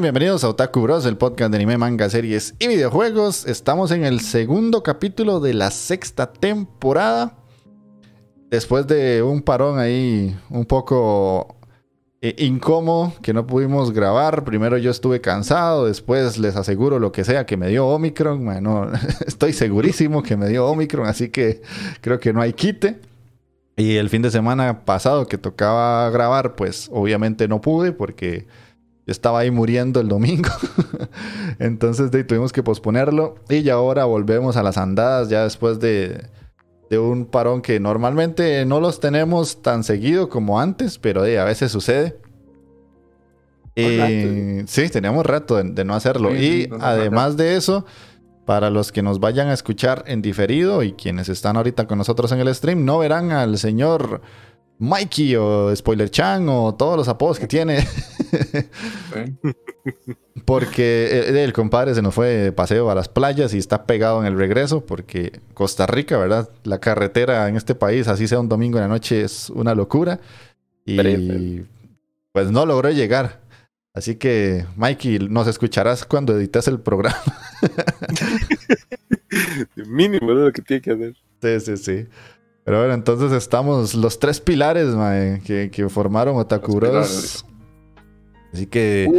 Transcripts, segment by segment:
Bienvenidos a Otaku Bros, el podcast de anime, manga, series y videojuegos. Estamos en el segundo capítulo de la sexta temporada. Después de un parón ahí un poco eh, incómodo que no pudimos grabar. Primero yo estuve cansado, después les aseguro lo que sea que me dio Omicron. Bueno, estoy segurísimo que me dio Omicron, así que creo que no hay quite. Y el fin de semana pasado que tocaba grabar, pues obviamente no pude porque estaba ahí muriendo el domingo. Entonces tuvimos que posponerlo. Y ya ahora volvemos a las andadas ya después de, un parón que normalmente no los tenemos tan seguido como antes, pero a veces sucede. Y, sí, teníamos rato de, no hacerlo. y además de eso, para los que nos vayan a escuchar en diferido y quienes están ahorita con nosotros en el stream, no verán al señor Mikey o Spoiler Chan o todos los apodos que tiene. porque el, compadre se nos fue de paseo a las playas y está pegado en el regreso porque Costa Rica, ¿verdad? La carretera en este país, así sea un domingo en la noche, es una locura. Y pues no logró llegar. Así que, Mikey, nos escucharás cuando edites el programa. Mínimo lo que tiene que hacer. Sí, sí, sí. Pero bueno, entonces estamos los tres pilares que, que, formaron Otaku Así que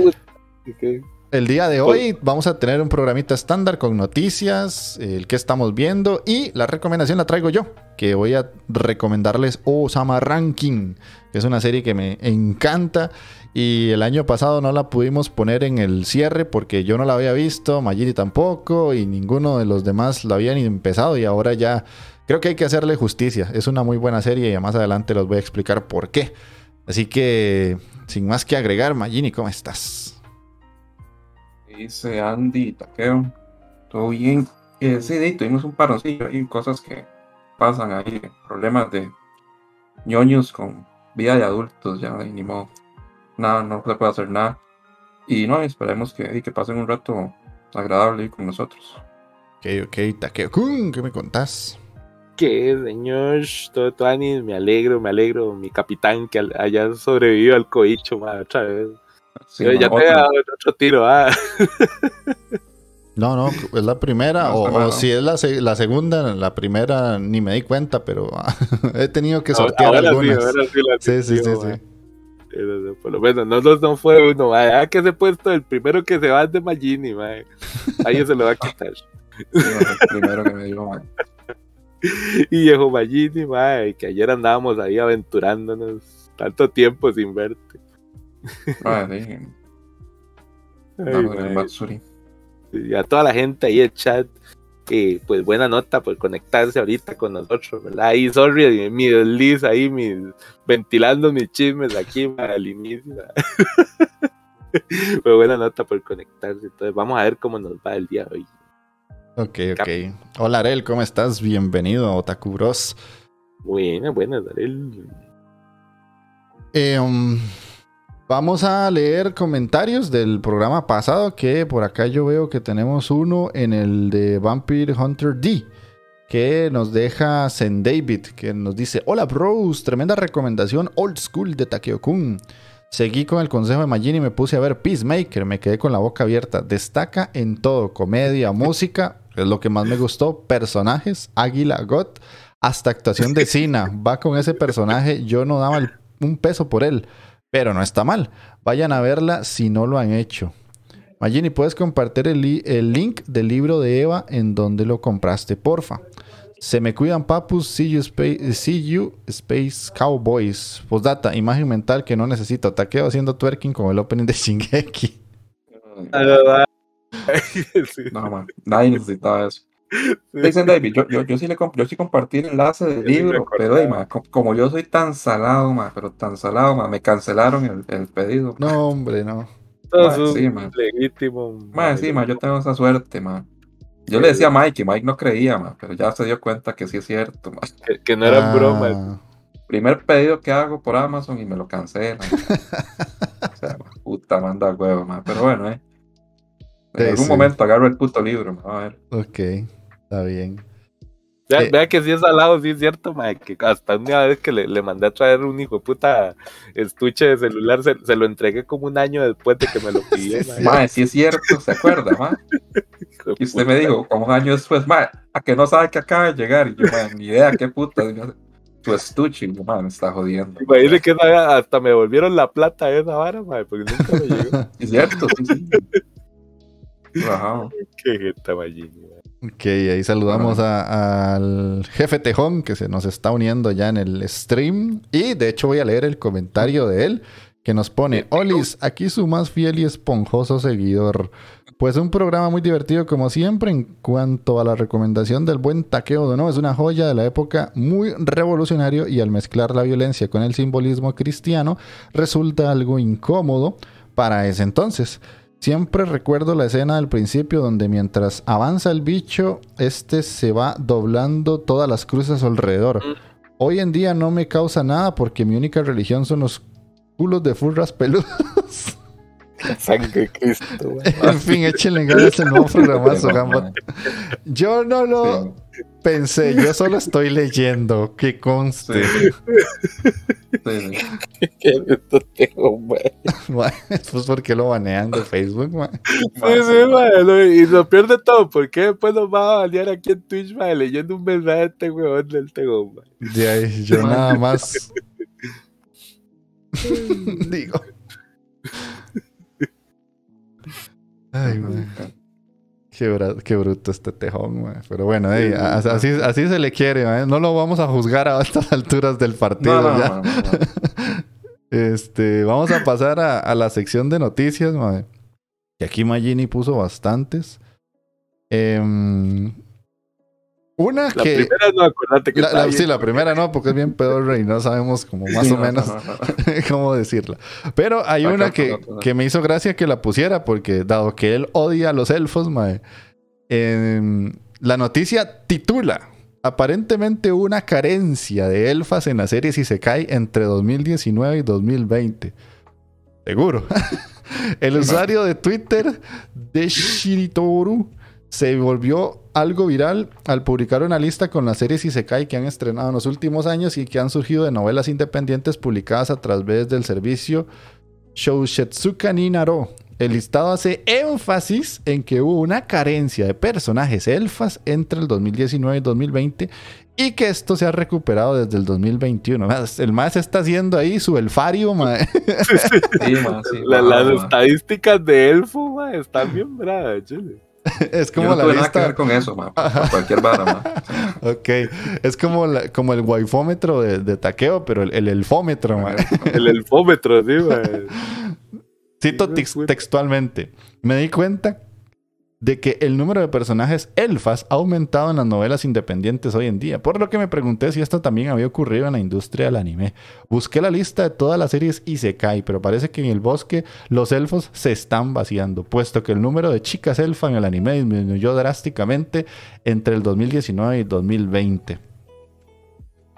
el día de hoy vamos a tener un programita estándar con noticias, el que estamos viendo y la recomendación la traigo yo, que voy a recomendarles Osama Ranking, que es una serie que me encanta y el año pasado no la pudimos poner en el cierre porque yo no la había visto, Magiri tampoco y ninguno de los demás la habían empezado y ahora ya creo que hay que hacerle justicia. Es una muy buena serie y más adelante los voy a explicar por qué. Así que, sin más que agregar, Magini, ¿cómo estás? Dice Andy Taqueo. Todo bien. Eh, sí, tuvimos un paroncillo. Hay cosas que pasan ahí. Problemas de ñoños con vida de adultos. Ya, ni modo. Nada, no se puede hacer nada. Y no, esperemos que, que pasen un rato agradable con nosotros. Ok, ok, Takeo. ¿Qué me contás? Que, señor, todo, todo me alegro, me alegro, mi capitán que haya sobrevivido al coicho, otra vez. ya te he dado otro tiro, ah. No, no, es la primera, o, si es la, la, segunda, la primera ni me di cuenta, pero he tenido que sortear algunas. Sí, sí, sí, sí, Por lo menos, no, no fue uno, ah, que se puesto el primero que se va es de Magini, ahí se lo va a quitar. el primero que me dio, y viejo Magini, mae, que ayer andábamos ahí aventurándonos tanto tiempo sin verte. Ah, y a toda la gente ahí en chat, que pues buena nota por conectarse ahorita con nosotros, ¿verdad? Ahí, sorry, mi desliz ahí, mis, ventilando mis chismes aquí al inicio. Pero buena nota por conectarse. Entonces, vamos a ver cómo nos va el día de hoy. Ok, ok. Hola Arel, ¿cómo estás? Bienvenido a Otaku Bros. Buenas, buenas, Arel. Eh, um, vamos a leer comentarios del programa pasado, que por acá yo veo que tenemos uno en el de Vampire Hunter D, que nos deja Zen David, que nos dice, hola bros, tremenda recomendación old school de Takeo-kun. Seguí con el consejo de Magini y me puse a ver Peacemaker, me quedé con la boca abierta. Destaca en todo, comedia, música, es lo que más me gustó, personajes, Águila, God, hasta actuación de Cena. Va con ese personaje, yo no daba el- un peso por él, pero no está mal. Vayan a verla si no lo han hecho. Magini, ¿puedes compartir el, el link del libro de Eva en donde lo compraste, porfa? Se me cuidan, papus. See you, Space, see you, Space Cowboys. Postdata, imagen mental que no necesito. Taqueo haciendo twerking con el opening de Shingeki. Sí. No, man, nadie necesitaba eso. Dicen David, yo, yo, yo sí le comp- yo sí compartí el enlace del Yo sí me libro, pero acordaba. ey, ma, co- como yo soy tan salado, ma, pero tan salado, ma, me cancelaron el, el pedido. No, hombre, no. Todo Ma, es sí, legítimo. Ma, sí, ma, yo tengo esa suerte, ma. Yo le decía a Mike y Mike no creía, ma, pero ya se dio cuenta que sí es cierto, ma. Que, que no eran Ah, bromas. Primer pedido que hago por Amazon y me lo cancelan. o sea, puta manda huevo, ma. Pero bueno, eh. En Sí, algún sí. momento agarro el puto libro, ma, a ver. Ok, está bien. Vea, Eh. vea que sí es al lado, sí es cierto, ma, que hasta una vez que le, le mandé a traer un hijo de puta estuche de celular, se, se lo entregué como un año después de que me lo pidió. Sí, ma. sí. Ma, sí es cierto, ¿se acuerda, ma? Y usted me dijo, como un año después, ma, a que no sabe que acaba de llegar. Y yo, ma, ni idea, qué puta. Tu estuche, y yo, ma, me está jodiendo. Imagínese que hasta me volvieron la plata de esa vara, ma, porque nunca me llegó. Es cierto, sí, sí. Ajá. Qué. Ok, ahí saludamos a- al jefe Tejón que se nos está uniendo ya en el stream. Y de hecho voy a leer el comentario de él que nos pone, Olis, aquí su más fiel y esponjoso seguidor. Pues un programa muy divertido como siempre en cuanto a la recomendación del buen Takeo no es una joya de la época muy revolucionario y al mezclar la violencia con el simbolismo cristiano resulta algo incómodo para ese entonces. Siempre recuerdo la escena del principio donde mientras avanza el bicho, este se va doblando todas las cruces a su alrededor. Mm. Hoy en día no me causa nada porque mi única religión son los culos de furras peludos. Sangre Cristo, en fin, échenle ganas este nuevo programazo, Gambot. Yo no lo Sí, pensé, yo solo estoy leyendo, que conste. sí. Qué esto tengo, Pues porque lo banean de Facebook, ma? Sí, sí, ma, lo- y lo pierde todo. ¿Por qué después nos va a banear aquí en Twitch, ma, leyendo un mensaje de este weón del Tego, ma? De ahí, yo nada más. Digo. Ay, ma. Qué, qué bruto este tejón, ma. Pero bueno, ey, así, así se le quiere. No lo vamos a juzgar a estas alturas del partido. No, no, ya. no, no, no. Este, vamos a pasar a, a la sección de noticias, ma. Que aquí Magini puso bastantes. Em, una La que. primera no, acordate que la- la- sí, la primera no, porque es bien pedorra y no sabemos como más Sí, o no, menos no, no, no. cómo decirla. Pero hay Acá, una que, que me hizo gracia que la pusiera, porque dado que él odia a los elfos, mae, em, la noticia titula. Aparentemente hubo una carencia de elfas en la serie si se cae entre 2019 y 2020. Seguro. El usuario de Twitter de Shiritoru se volvió algo viral al publicar una lista con las series Isekai que han estrenado en los últimos años y que han surgido de novelas independientes publicadas a través del servicio Shousetsuka ni Naro. El listado hace énfasis en que hubo una carencia de personajes elfas entre el 2019 y 2020 y que esto se ha recuperado desde el 2021. El más está haciendo ahí su elfario, mae. Sí, ma, sí, La- ma, las ma. estadísticas de Elfo, ma, están bien bravas, chile. Es Yo como no la tuve nada que ver con eso, ma. Por cualquier vara, ma. Ok, es como, la- como el waifómetro de, de taqueo, pero el, el elfómetro, mae. El elfómetro, sí, ma. Cito textualmente. Me di cuenta de que el número de personajes elfas ha aumentado en las novelas independientes hoy en día, por lo que me pregunté si esto también había ocurrido en la industria del anime. Busqué la lista de todas las series y se cae, pero parece que en el bosque los elfos se están vaciando, puesto que el número de chicas elfa en el anime disminuyó drásticamente entre el 2019 y 2020.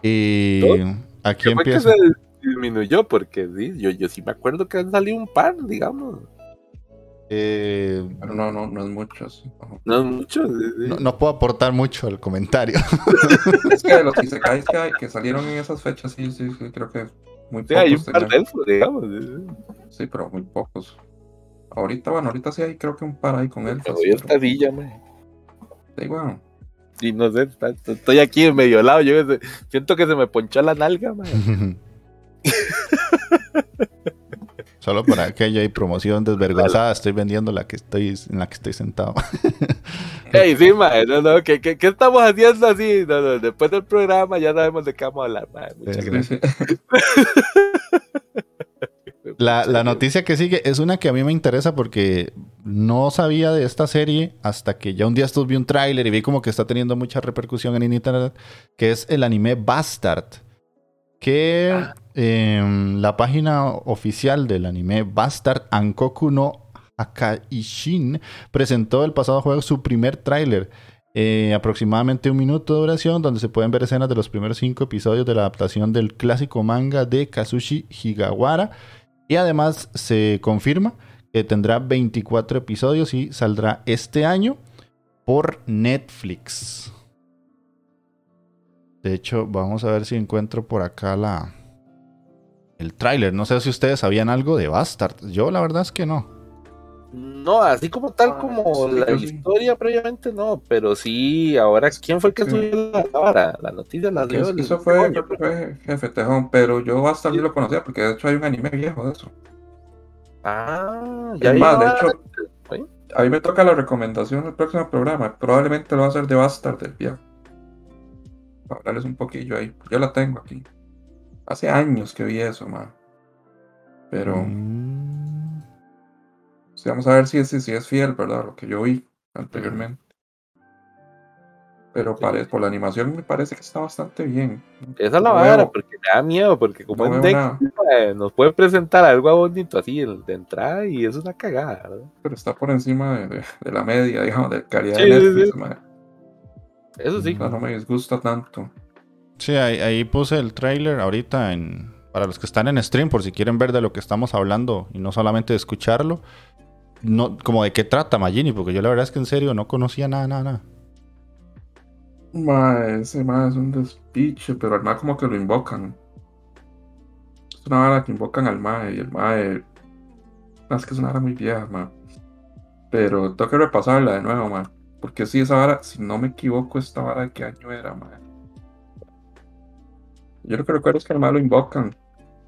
Y aquí ¿Qué fue que empieza. se disminuyó? Porque sí, yo, yo sí me acuerdo que han salido un par, digamos. Eh, Pero no, no, no es mucho. sí, no. No es mucho. sí, sí. no, no puedo aportar mucho al comentario. Es que los isekais que, hay- que salieron en esas fechas, sí, sí, sí, creo que muy Sí, hay un pocos par de elfos, digamos. sí, sí. Sí, pero muy pocos. Ahorita, bueno, ahorita sí hay creo que un par ahí con esta pero- silla, mae. Sí, bueno. Y no sé, está- estoy aquí en medio lado. Yo siento que se me ponchó la nalga, mae. Solo para aquello hay promoción desvergonzada. Estoy vendiendo la que estoy en la que estoy sentado. Ey, sí, mae. No, no, ¿qué, qué, qué estamos haciendo así? No, no, después del programa ya sabemos de qué vamos a hablar, mae. Muchas Sí, gracias. La, la noticia que sigue es una que a mí me interesa porque no sabía de esta serie hasta que ya un día estos vi un tráiler y vi como que está teniendo mucha repercusión en internet, que es el anime Bastard. Que Ah. em, la página oficial del anime Bastard, Ankoku no Akaishin, presentó el pasado jueves su primer tráiler. eh, aproximadamente un minuto de duración, donde se pueden ver escenas de los primeros cinco episodios de la adaptación del clásico manga de Kazushi Higawara. Y además se confirma que tendrá 24 episodios y saldrá este año por Netflix. De hecho, vamos a ver si encuentro por acá la el tráiler. No sé si ustedes sabían algo de Bastard. Yo la verdad es que no. No, así como tal Ah, como sí, la yo sí. historia previamente no, pero sí, ahora ¿quién fue el que Sí. subió la vara? La noticia la dio Es- el- Eso fue, fue jefe Tejón, pero yo hasta sí lo conocía porque de hecho hay un anime viejo de eso. Ah, Es ya más, de hecho, a mí me toca la recomendación del próximo programa. Probablemente lo va a hacer de Bastard del viejo. Para hablarles un poquillo ahí. Yo la tengo aquí. Hace años que vi eso, man. Pero Mm. sí, vamos a ver si es, si es fiel, ¿verdad? Lo que yo vi anteriormente. Pero Sí. pare- por la animación me parece que está bastante bien. Esa es la vara, porque me da miedo, porque como no en una- eh, nos puede presentar algo bonito así de entrada y es una cagada, ¿verdad? pero está por encima de, de- de la media, digamos, de calidad Sí, de Netflix, sí. Eso sí. O sea, no me disgusta tanto. Sí, ahí, ahí puse el tráiler ahorita en para los que están en stream por si quieren ver de lo que estamos hablando y no solamente de escucharlo. No, como de qué trata Magini, porque yo la verdad es que en serio no conocía nada, nada, nada. Ma, ese ma es un despiche, pero al ma como que lo invocan. Es una vara que invocan al ma y el ma es es que es una vara muy vieja, ma. Pero tengo que repasarla de nuevo, ma. Porque sí, esa vara, si no me equivoco, esta vara de qué año era, ma. Yo lo que recuerdo es que al ma lo invocan.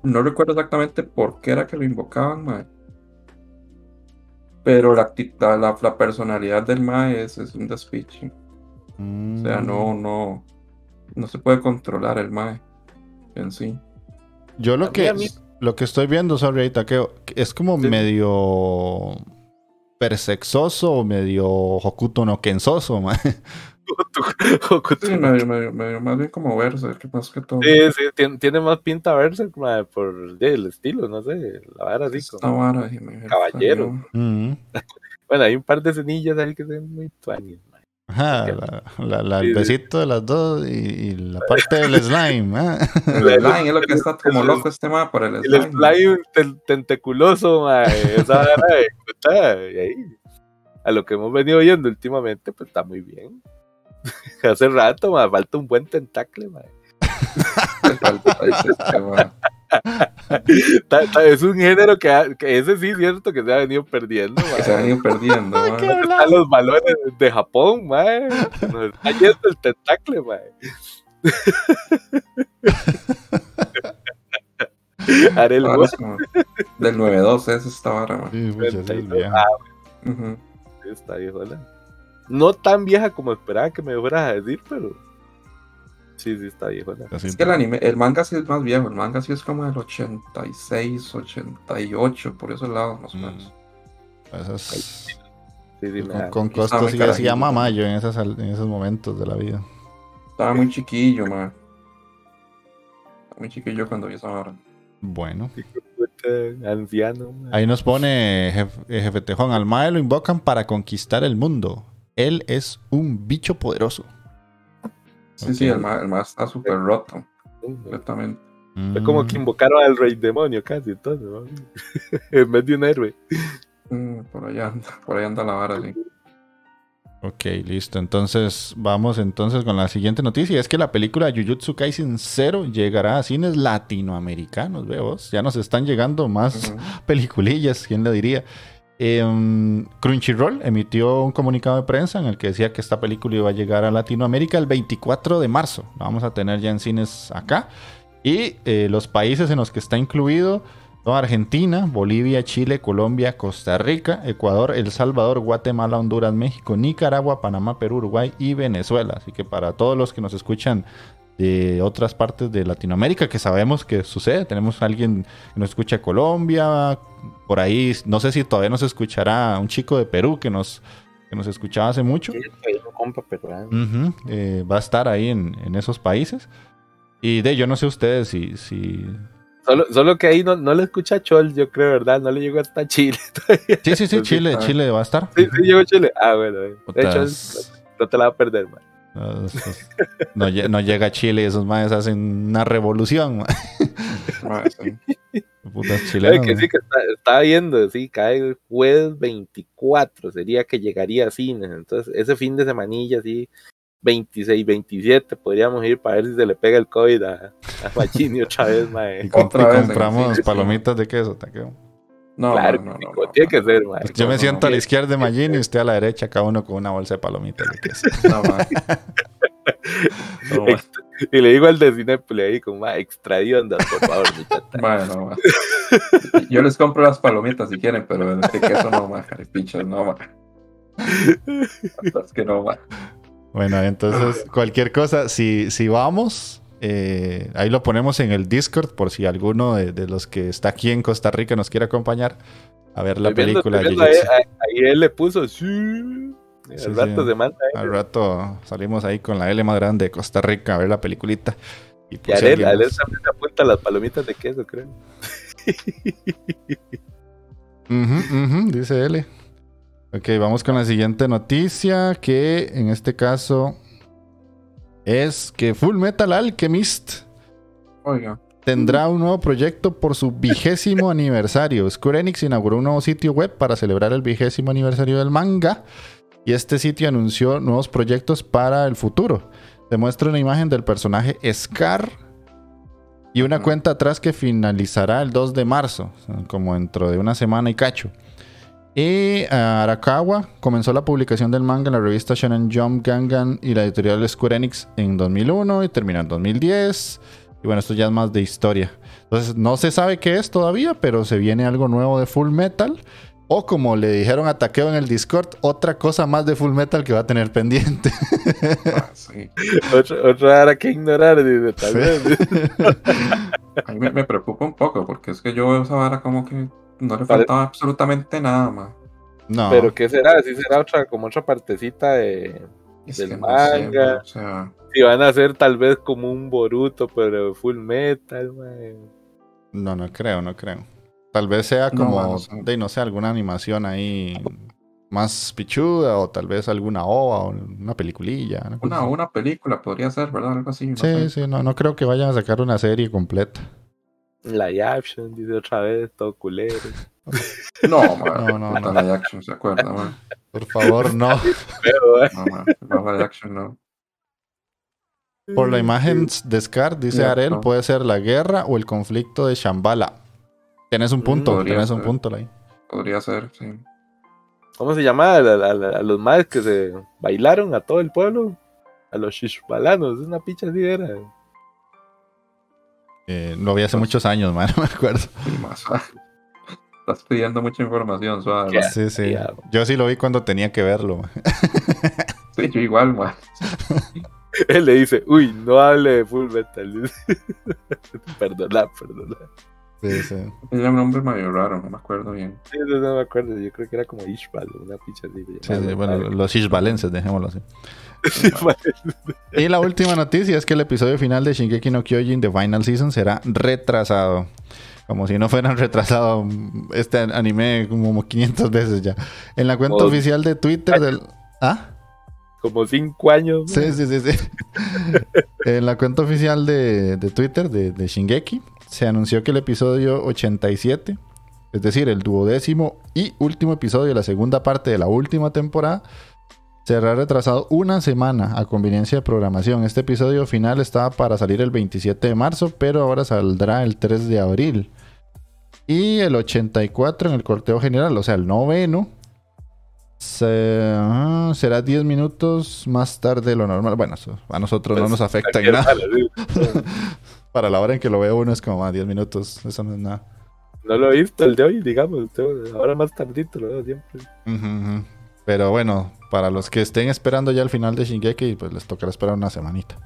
No recuerdo exactamente por qué era que lo invocaban, ma. Pero la, la, personalidad del ma es, es un despiche. O sea, Mm. no, no, no se puede controlar el mae en sí. Yo lo que mí- lo que estoy viendo, sorry, ahorita, que que es como Sí. medio persexoso o medio Hokuto no Kensoso, man. Sí, medio, medio, medio, más bien como verse, que más que todo. Sí, sí, tiene, tiene más pinta verse mae, por el estilo, no sé, la vara así como... vara, Caballero. Mm. Bueno, hay un par de cenillas ahí que se ven muy tuanis, mae. Ajá, Ok. la, la- la- Sí, el besito de las dos y, y la parte del slime. ah. El slime es lo que está como loco este mae por el El slime. slime ten- tenteculoso, mae, esa vara de puta, y ahí, a lo que hemos venido viendo últimamente, pues está muy bien. Hace rato, mae, falta un buen tentacle, mae. Falta ese este mae. Ta- ta- Es un género que, ha- que ese sí es cierto que se ha venido perdiendo. Que se han ido perdiendo. Están los balones de Japón, mae. Nos está yendo el tentacle, mae. Haré el es como Del 9-2 es esta vara, mae. Sí, pucha, esa es 32. vieja. Ah, Ujú. sí, está viejona. No tan vieja como esperaba que me fueras a decir, pero sí, sí está viejona. Así, Es que el anime, el manga sí es más viejo, el manga sí es como del 86, 88, por esos lados más o Mm. menos. esas- Sí, sí, me Con, da- con Costo sí decía mamá en, esas, en esos momentos de la vida. Estaba muy chiquillo, man. Estaba muy chiquillo cuando vi esa hora. Bueno. Anciano. man. Ahí nos pone Jef- eh, Jefe Tejón. Al Mae lo invocan para conquistar el mundo. Él es un bicho poderoso. Sí, sí, el más, el más está súper roto, completamente. Fue como Mm. que invocaron al rey demonio casi, entonces, ¿no? en vez de un héroe. Mm, por allá anda, por ahí anda la vara, sí. Ok, listo. Entonces, vamos entonces con la siguiente noticia. Es que la película Jujutsu Kaisen 0 llegará a cines latinoamericanos, veos. Ya nos están llegando más Ujú. peliculillas, ¿quién le diría? Em, Crunchyroll emitió un comunicado de prensa en el que decía que esta película iba a llegar a Latinoamérica el 24 de marzo. Vamos a tener ya en cines acá. Y eh, los países en los que está incluido son Argentina, Bolivia, Chile, Colombia, Costa Rica, Ecuador, El Salvador, Guatemala, Honduras, México, Nicaragua, Panamá, Perú, Uruguay y Venezuela. Así que para todos los que nos escuchan de otras partes de Latinoamérica, que sabemos que sucede, tenemos a alguien que nos escucha Colombia, por ahí, no sé si todavía nos escuchará un chico de Perú que nos, que nos escuchaba hace mucho. Sí, compa peruano. Eh, va a estar ahí en, en esos países. Y de yo no sé ustedes si, si... Solo, solo que ahí no, no le escucha a Chol, yo creo, ¿verdad? No le llegó hasta Chile todavía. Sí, sí, sí, Chile, ah. Chile va a estar. Sí, sí llegó a Chile. Ah, bueno. eh. De hecho, no te la va a perder, man. No, esos- no lle- no llega a Chile y esos maes hacen una revolución. sí. Putas Sabe chilenos. que ma. sí, que está, estaba viendo, sí, cada jueves 24 sería que llegaría a cines. Entonces, ese fin de semanilla, sí, 26, 27, podríamos ir para ver si se le pega el COVID a, a Machini otra vez, Y, mae. y compramos palomitas de queso, taqueo. No, claro, no, no, tiene no. que ser, mae. Yo me no, siento no. a la izquierda de Magini y usted a la derecha, cada uno con una bolsa de palomitas. No, Y le digo al de Cinépolis ahí, como, mae, extradiondas, por favor, mi chata. Ma, no. Yo les compro las palomitas si quieren, pero este queso no, ma, pichas, no, ma. Es que no, ma. Bueno, entonces cualquier cosa, si, si vamos, eh, ahí lo ponemos en el Discord por si alguno de, de los que está aquí en Costa Rica nos quiere acompañar a ver la Estoy película. viendo ahí, él le puso, sí. Al Sí, rato sí. se manda ahí. Al rato salimos ahí con la L más grande de Costa Rica a ver la peliculita. Y Y pues, si a él, a él también apunta las palomitas de queso, creo. Dice L. Ok, vamos con la siguiente noticia, que en este caso es que Full Metal Alchemist Oiga, tendrá un nuevo proyecto por su vigésimo aniversario. Square Enix inauguró un nuevo sitio web para celebrar el vigésimo aniversario del manga y este sitio anunció nuevos proyectos para el futuro. Demuestra una imagen del personaje Scar y una Ujú. cuenta atrás que finalizará el 2 de marzo, como dentro de una semana y cacho. Y ah, Arakawa comenzó la publicación del manga en la revista Shonen Jump Gangan y la editorial Square Enix en 2001 y terminó en 2010. Y bueno, esto ya es más de historia. Entonces, no se sabe qué es todavía, pero se viene algo nuevo de Full Metal. O como le dijeron a Takeo en el Discord, otra cosa más de Full Metal que va a tener pendiente. ma, sí. Otra, que ignorar, dice, tal Sí. vez. A mí me, me preocupa un poco porque es que yo veo esa vara como que no le Pare- faltaba absolutamente nada, ma. No. Pero ¿qué será? ¿Sí será otra, como otra partecita de... Es Del que no sé, manga. ma, o sea, Si van a hacer tal vez como un Boruto, pero full metal, mae. No, no creo, no creo. Tal vez sea No, como, no de, no sé, alguna animación ahí más pichuda o tal vez alguna ova o una peliculilla. una una, película podría ser, ¿verdad? Algo así. No Sí, sé. sí, no, no creo que vayan a sacar una serie completa. Live action, dice otra vez, todo culero. No, ma. No, no, no. live action, ¿se acuerda, ma? Por favor, no. Pero, eh, No, ma. No, live action, no. Por la imagen de Scar, dice. Arel, puede ser la guerra o el conflicto de Shambhala. Tienes un punto, podría tienes un ser. punto ahí. Podría ser, sí. ¿Cómo se llama a, los más que se bailaron a todo el pueblo? A los shishbalanos, una picha así era. Eh, lo vi hace muchos años, man, no me acuerdo. Más. Estás pidiendo mucha información, suave. Yo sí lo vi cuando tenía que verlo. man. Sí, yo igual, ma. Él le dice, uy, no hable de full metal. perdona, perdona. Sí, sí. Tenía un nombre medio raro, no me acuerdo bien. Sí, no, no me acuerdo. Yo creo que era como Ishbal, una picha así. Sí, sí, bueno, los ishvalenses, dejémoslo así. Sí. Y la última noticia es que el episodio final de Shingeki no Kyojin The Final Season será retrasado. Como si no fueran retrasado este anime como 500 veces ya. En la cuenta oficial de Twitter del... ¿Ah? Como cinco años. Sí, sí, sí, sí. en la cuenta oficial de, de Twitter de, de Shingeki se anunció que el episodio 87, es decir, el duodécimo y último episodio de la segunda parte de la última temporada, será retrasado una semana a conveniencia de programación. Este episodio final estaba para salir el 27 de marzo, pero ahora saldrá el 3 de abril. Y el 84 en el corteo general, o sea, el noveno, se- ah, será 10 minutos más tarde de lo normal. Bueno, eso a nosotros no Pues, nos afecta en nada. Para la hora en que lo veo uno es como, ah, 10 minutos, eso no es nada. No lo he visto el de hoy, digamos. Ahora más tardito lo veo siempre. Ujú, ujú. Pero bueno, para los que estén esperando ya el final de Shingeki, pues les tocará esperar una semanita.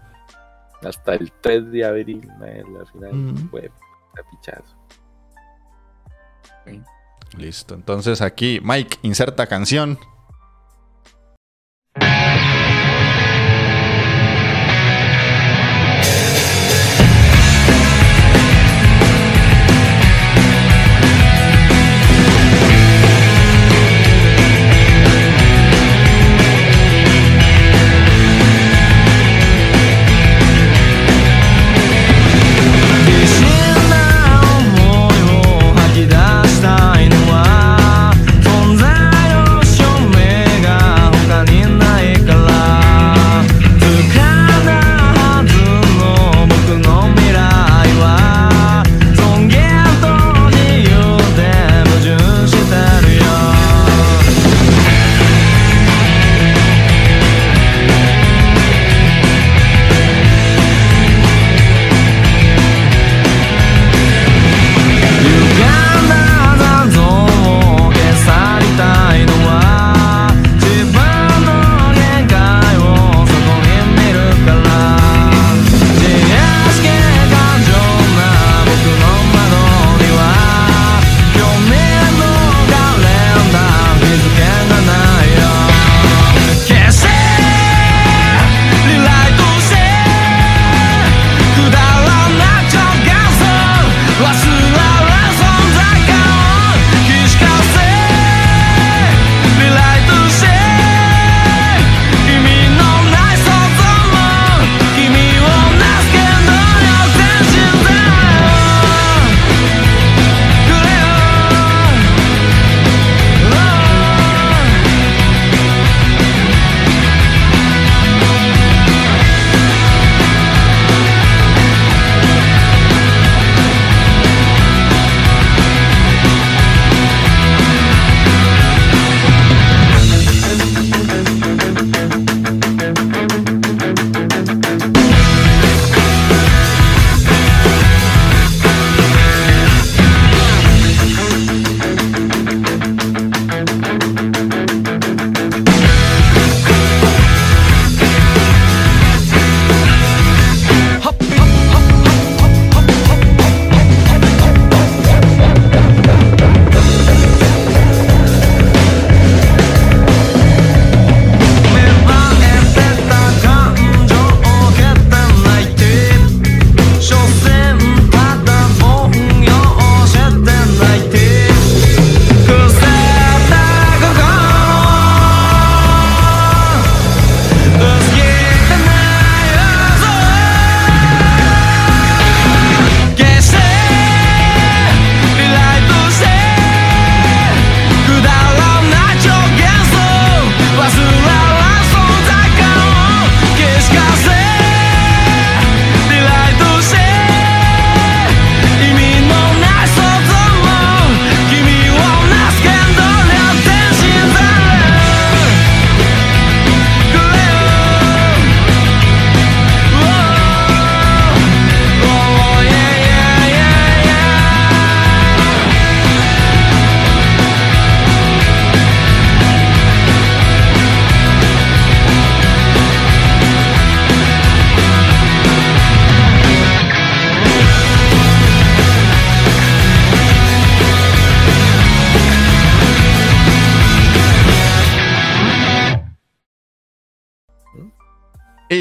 Hasta el 3 de abril, la final Mm. fue una pichazo. Listo. Entonces aquí, Mike, inserta canción.「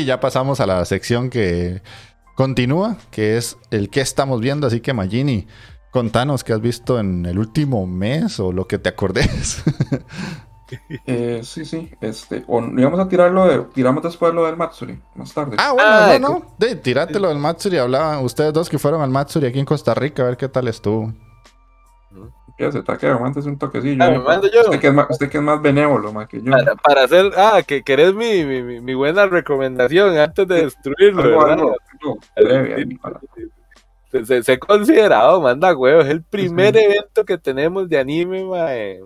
ya pasamos a la sección que continúa, que es el que estamos viendo. Así que, Magini, contanos qué has visto en el último mes o lo que te acordes. Eh, sí, sí, este, o íbamos a tirarlo, de, tiramos después lo del Matsuri, más tarde. Ah, bueno, Ah, no, no. De, tirate lo del Matsuri. Hablaban ustedes dos que fueron al Matsuri aquí en Costa Rica, a ver qué tal estuvo. Ya se taqueo, mándese un toquecillo. Ah, yo. Usted que es más, usted que es más benévolo, más que yo. Para, para hacer, ah, que querés mi, mi, mi- buena recomendación antes de destruirlo, Algo, ¿verdad? algo, algo breve ahí para- Se, se, se ha considerado, manda huevos, es el primer evento que tenemos de anime, mae.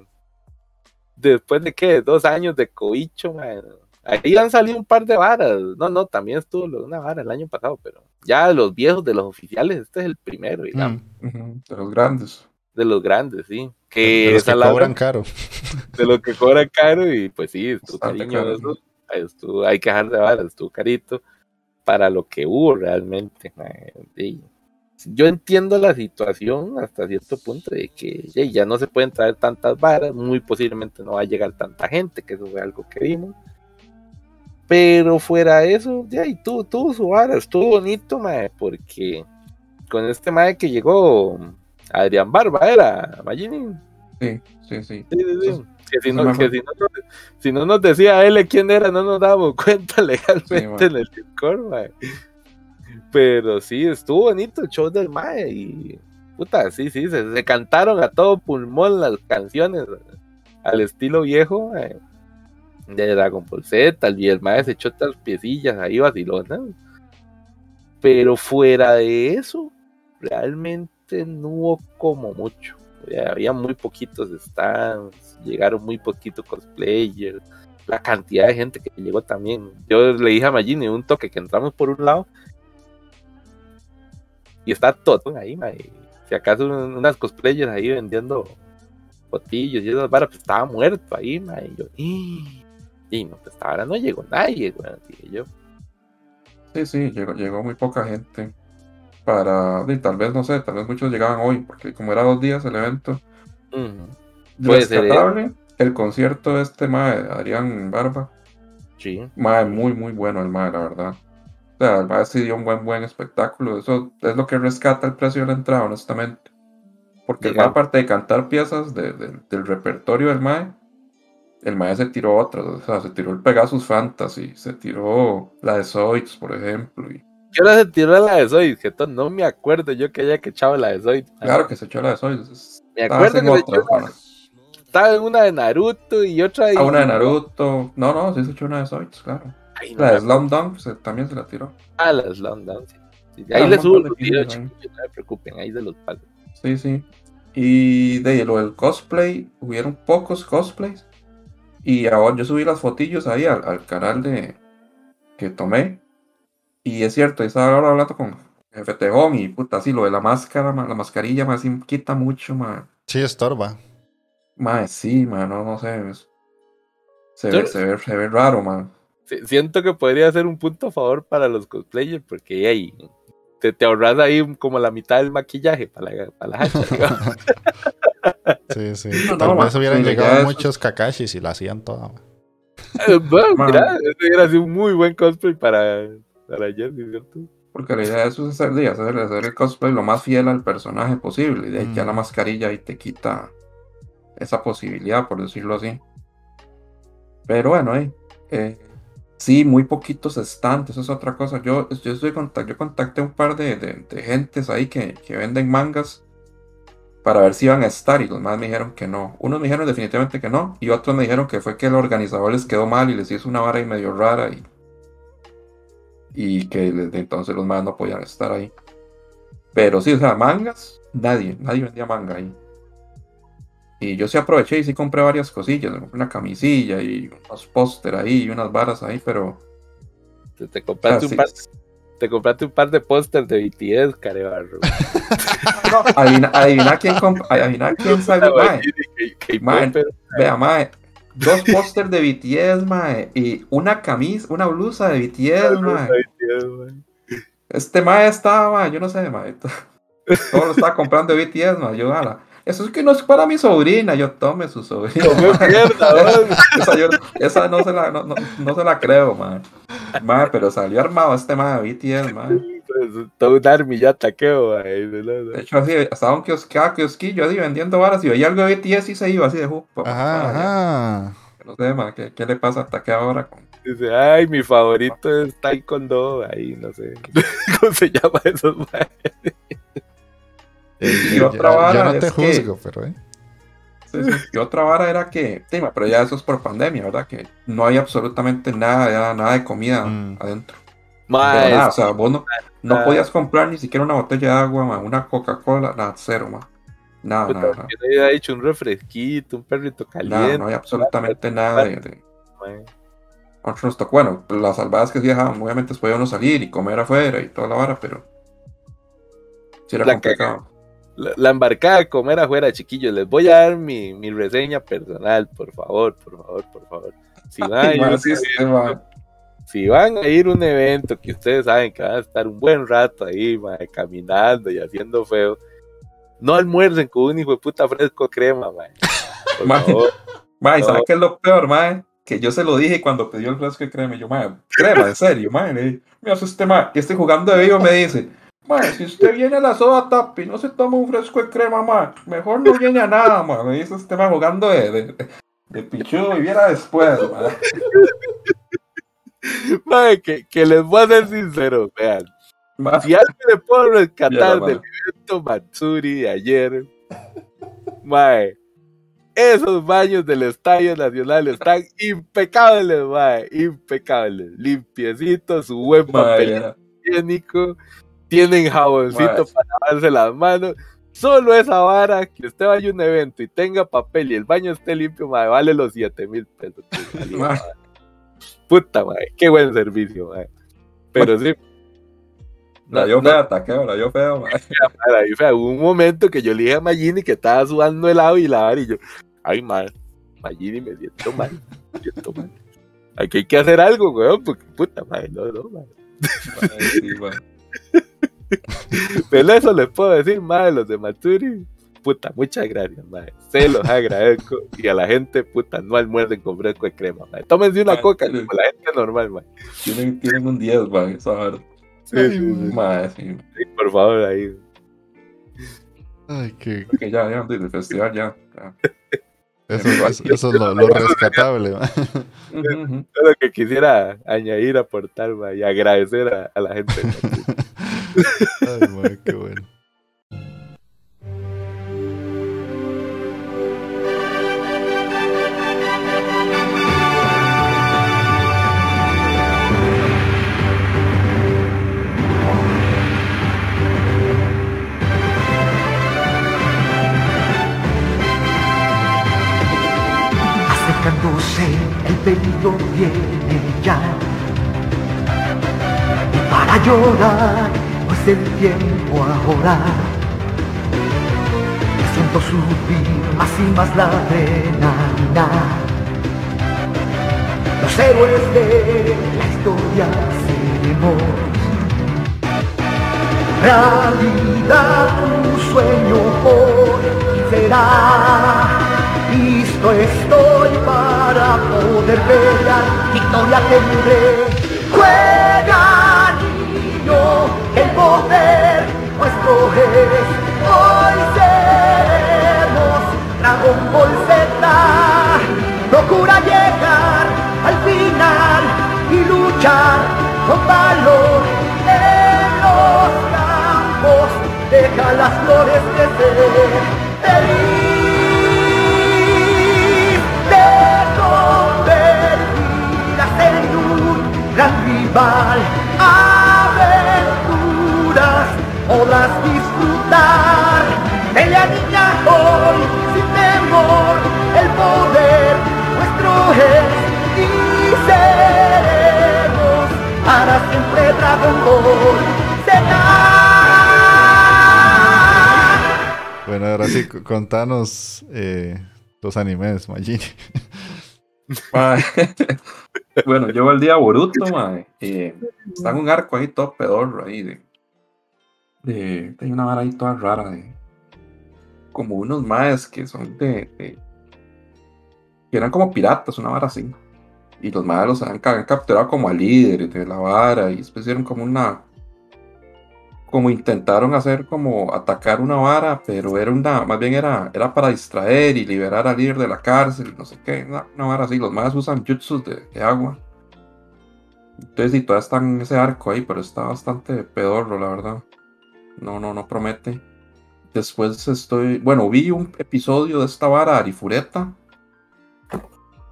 Después de qué, dos años de coicho, mae. Ahí han salido un par de varas. No, no, también estuvo una vara el año pasado, pero ya los viejos, de los oficiales, este es el primero, digamos, Mm. De los grandes. De los grandes, sí. De Que los que cobran caro. de lo que cobran caro y pues sí, estuvo cariño caro, eso, estuvo- hay que dejar de varas, estuvo carito para lo que hubo realmente. y yo entiendo la situación hasta cierto punto de que ya no se pueden traer tantas varas, muy posiblemente no va a llegar tanta gente, que eso fue algo que vimos. Pero fuera de eso, ya, y tuvo, tuvo su vara, estuvo bonito, mae, porque con este mae que llegó Adrián Barba, era Magini. Sí, sí, sí. Sí, sí, sí. Eso- Que, si no, me que acuerdo. si, no, nos- si no nos decía él quién era, no nos dábamos cuenta legalmente en el Discord, mae. Pero sí, estuvo bonito el show del Mae y puta, sí, sí, se, se cantaron a todo pulmón las canciones al estilo viejo mae, de Dragon Ball Z, y el Mae se echó estas piecillas ahí vacilonas. Pero fuera de eso, realmente no hubo como mucho. Ya había muy poquitos stands, llegaron muy poquitos cosplayers, la cantidad de gente que llegó también. Yo le dije a Magini un toque que entramos por un lado y está todo ahí. Si acaso un- unas cosplayers ahí vendiendo botillos y esas varas, pues estaba muerto ahí. Y yo, y no, pues ahora no llegó nadie, güey, yo. Sí, sí, llegó, llegó muy poca gente. Para, y tal vez, no sé, tal vez muchos llegaban hoy, porque como era dos días el evento, Ujú, Puede ser, ¿eh? rescatable, el concierto de este mae, Adrián Barba, Sí. mae, muy, muy bueno el mae, la verdad. O sea, el mae sí dio un buen, buen espectáculo. Eso es lo que rescata el precio de la entrada, honestamente. Porque el mae, aparte de cantar piezas de- de- del repertorio del mae, el mae se tiró otras. O sea, se tiró el Pegasus Fantasy, se tiró la de Zoids, por ejemplo. Y ¿Qué hora se tiró la de Zoid? To- no me acuerdo yo que haya que echado la de Zoid. claro que se echó la de Zoids. Me acuerdo que se echó- estaba en una de Naruto y otra de... Ah, una de Naruto. No, no, sí se echó una de Zoids, claro. Ay, no La de Slam Dunk se- también se la tiró. Ah, la Slam Dunk, sí. Sí, Ah, Ahí les subo montón los de videos, videos ahí. chicos, no se preocupen, ahí de los palos. Sí, sí. Y de lo del cosplay, hubieron pocos cosplays. Y ahora yo subí las fotillos ahí al, al canal de que tomé. Y es cierto, estaba ahora hablando con Jefe Tejón y puta, así lo de la máscara, ma, la mascarilla, más quita mucho, más. Sí, estorba. Más sí, ma, no, no sé. es- se, ve, se, ve, se ve raro, man. Sí, Siento que podría ser un punto a favor para los cosplayers porque ahí te, te ahorras ahí como la mitad del maquillaje para la, para la hacha. digamos. Sí, sí. No, Tal no, vez ma, hubieran sí, llegado eso- muchos kakashis y la hacían toda. Eh, bueno, Man. mira, eso hubiera sido un muy buen cosplay para, para Jenny, ¿cierto? Porque la idea de eso es hacer, de hacer, hacer el cosplay lo más fiel al personaje posible. Y de ahí ya Mm. la mascarilla ahí te quita esa posibilidad, por decirlo así. Pero bueno, eh, eh, sí, muy poquitos stands, eso es otra cosa. Yo, yo, estoy contact- yo contacté un par de, de, de gentes ahí que, que venden mangas para ver si iban a estar y los más me dijeron que no. Unos me dijeron definitivamente que no y otros me dijeron que fue que el organizador les quedó mal y les hizo una vara ahí medio rara y, y que les- entonces los más no podían estar ahí. Pero sí, o sea, mangas, nadie, nadie vendía manga ahí. Y yo sí aproveché y sí compré varias cosillas, compré una camisilla y unos póster ahí y unas varas ahí, pero Te, te compraste, Ah, un par, te compraste un par de pósters de BTS, carebarro. adivina, adivina quién adivina quién salió, mae. Vea, mae, dos pósters de BTS, mae, y una camisa, una blusa de BTS, mae. Este mae estaba, mae, yo no sé, mae. Todo lo estaba comprando de BTS, mae. Yo, ala, eso es que no es para mi sobrina. Yo, tome su sobrina. Mierda, esa, yo- esa no, se la, no, no- no se la creo, mae. Mae, pero salió armado este mae de BTS, mae. Pues, todo un army ya taqueo. De hecho, así, estaba un kiosque, cada kiosquillo así vendiendo varas y veía algo de BTS y se iba así de jupa. Ajá, ajá. No sé, mae, ¿qué, ¿qué le pasa hasta que ahora? Con... Dice, ay, mi favorito es Taekwondo, ahí, no sé. ¿Cómo se llama eso, mae? Y Yo- otra yo vara no te es que- juzgo, pero eh. Sí, sí. Y otra vara era que, sí, mae, pero ya eso es por pandemia, ¿verdad? Que no hay absolutamente nada, ya nada de comida Mm. adentro. Pero nada, o sea, vos no, no Ah. podías comprar ni siquiera una botella de agua, una Coca-Cola, nada, cero, ma. Nada, puta, nada, nada. yo le había hecho un refresquito, un perrito Nada, caliente. no hay absolutamente nada de, de- nos tocó, bueno, las salvadas que sí dejaban, obviamente podía uno salir y comer afuera y toda la vara, pero sí era La complicado. La, la embarcada de comer afuera, chiquillos. Les voy a dar mi, mi reseña personal, por favor, por favor, por favor. Si van, si van a ir a un evento que ustedes saben que van a estar un buen rato ahí, mae, caminando y haciendo feo, no almuercen con un hijo de puta fresco crema, mae. Por Ma. favor. Ma, ¿y No. sabes qué es lo peor, mae? Que yo se lo dije cuando pidió el fresco de crema. y Yo, mae, crema, en serio, dije, me hace este mae, que estoy jugando de vivo, me dice, mae, si usted viene a la soda tap y no se toma un fresco de crema, mae, mejor no viene a nada, mae. Me dice este mae jugando de, de, de pichudo y viera después, mae. Mae, que, que les voy a ser sincero, vean. Si algo le puedo rescatar del evento Matsuri de ayer, mae, esos baños del Estadio Nacional están impecables, mae, impecables, limpiecitos, su buen papel higiénico, tienen jaboncito Mae. para lavarse las manos. Solo esa vara que usted vaya a un evento y tenga papel y el baño esté limpio, mae, vale los 7 mil pesos. mae. Puta, mae, qué buen servicio, mae. Pero sí. La yo no- feo, taqueo, la yo feo, mae. Para ahí fue, hubo un momento que yo le dije a Magini que estaba sudando helado y la y yo, ay, mal, Magini me siento mal, me siento mal. Aquí hay que hacer algo, weón, porque puta madre, no, no, madre. Sí. Pero eso les puedo decir, madre, los de Matsuri, puta, muchas gracias, madre. Se los agradezco y a la gente, puta, no almuercen con fresco de crema, madre. Tómense una Mae, coca como la gente normal, madre. Tienen, tienen un 10, mae, esa. Sí, sí, sí, Mae, sí. sí, por favor, ahí. Ay, ya, ya, desde el festival ya. ya. eso, eso- eso es lo, lo rescatable. Es lo que quisiera añadir, aportar, madre, y agradecer a, a la gente. Ay, madre, qué bueno. Acercándose el peligro viene ya. Y para llorar no es el tiempo ahora. Siento subir más y más la adrenalina. Los héroes de la historia seremos. Realidad un sueño hoy será. Estoy para pelear, victoria tendré. Juega niño, el poder nuestro es. Hoy seremos Dragon Ball Z. Procura llegar al final y luchar con valor en los campos. Deja las flores crecer. Podrás disfrutar. Pelea niña hoy sin temor. El poder nuestro es y seremos para siempre Dragon Ball Z. Bueno, ahora sí, contanos eh, los animes, Magini. Bueno, yo el día Boruto, mae. eh, está en un arco ahí todo pedorro ahí de, de- Hay una vara ahí toda rara de. Como unos maes que son de. que eran como piratas, una vara así. Y los malos han, ca- han capturado como al líder de la vara y después hicieron como una. Como intentaron hacer como atacar una vara, pero era una, más bien era, era para distraer y liberar al líder de la cárcel, no sé qué, una, vara así. Los malos usan jutsus de, agua. Entonces, y todavía están en ese arco ahí, pero está bastante pedorro, la verdad. No, no, no promete. Después estoy. Bueno, vi un episodio de esta vara Arifureta.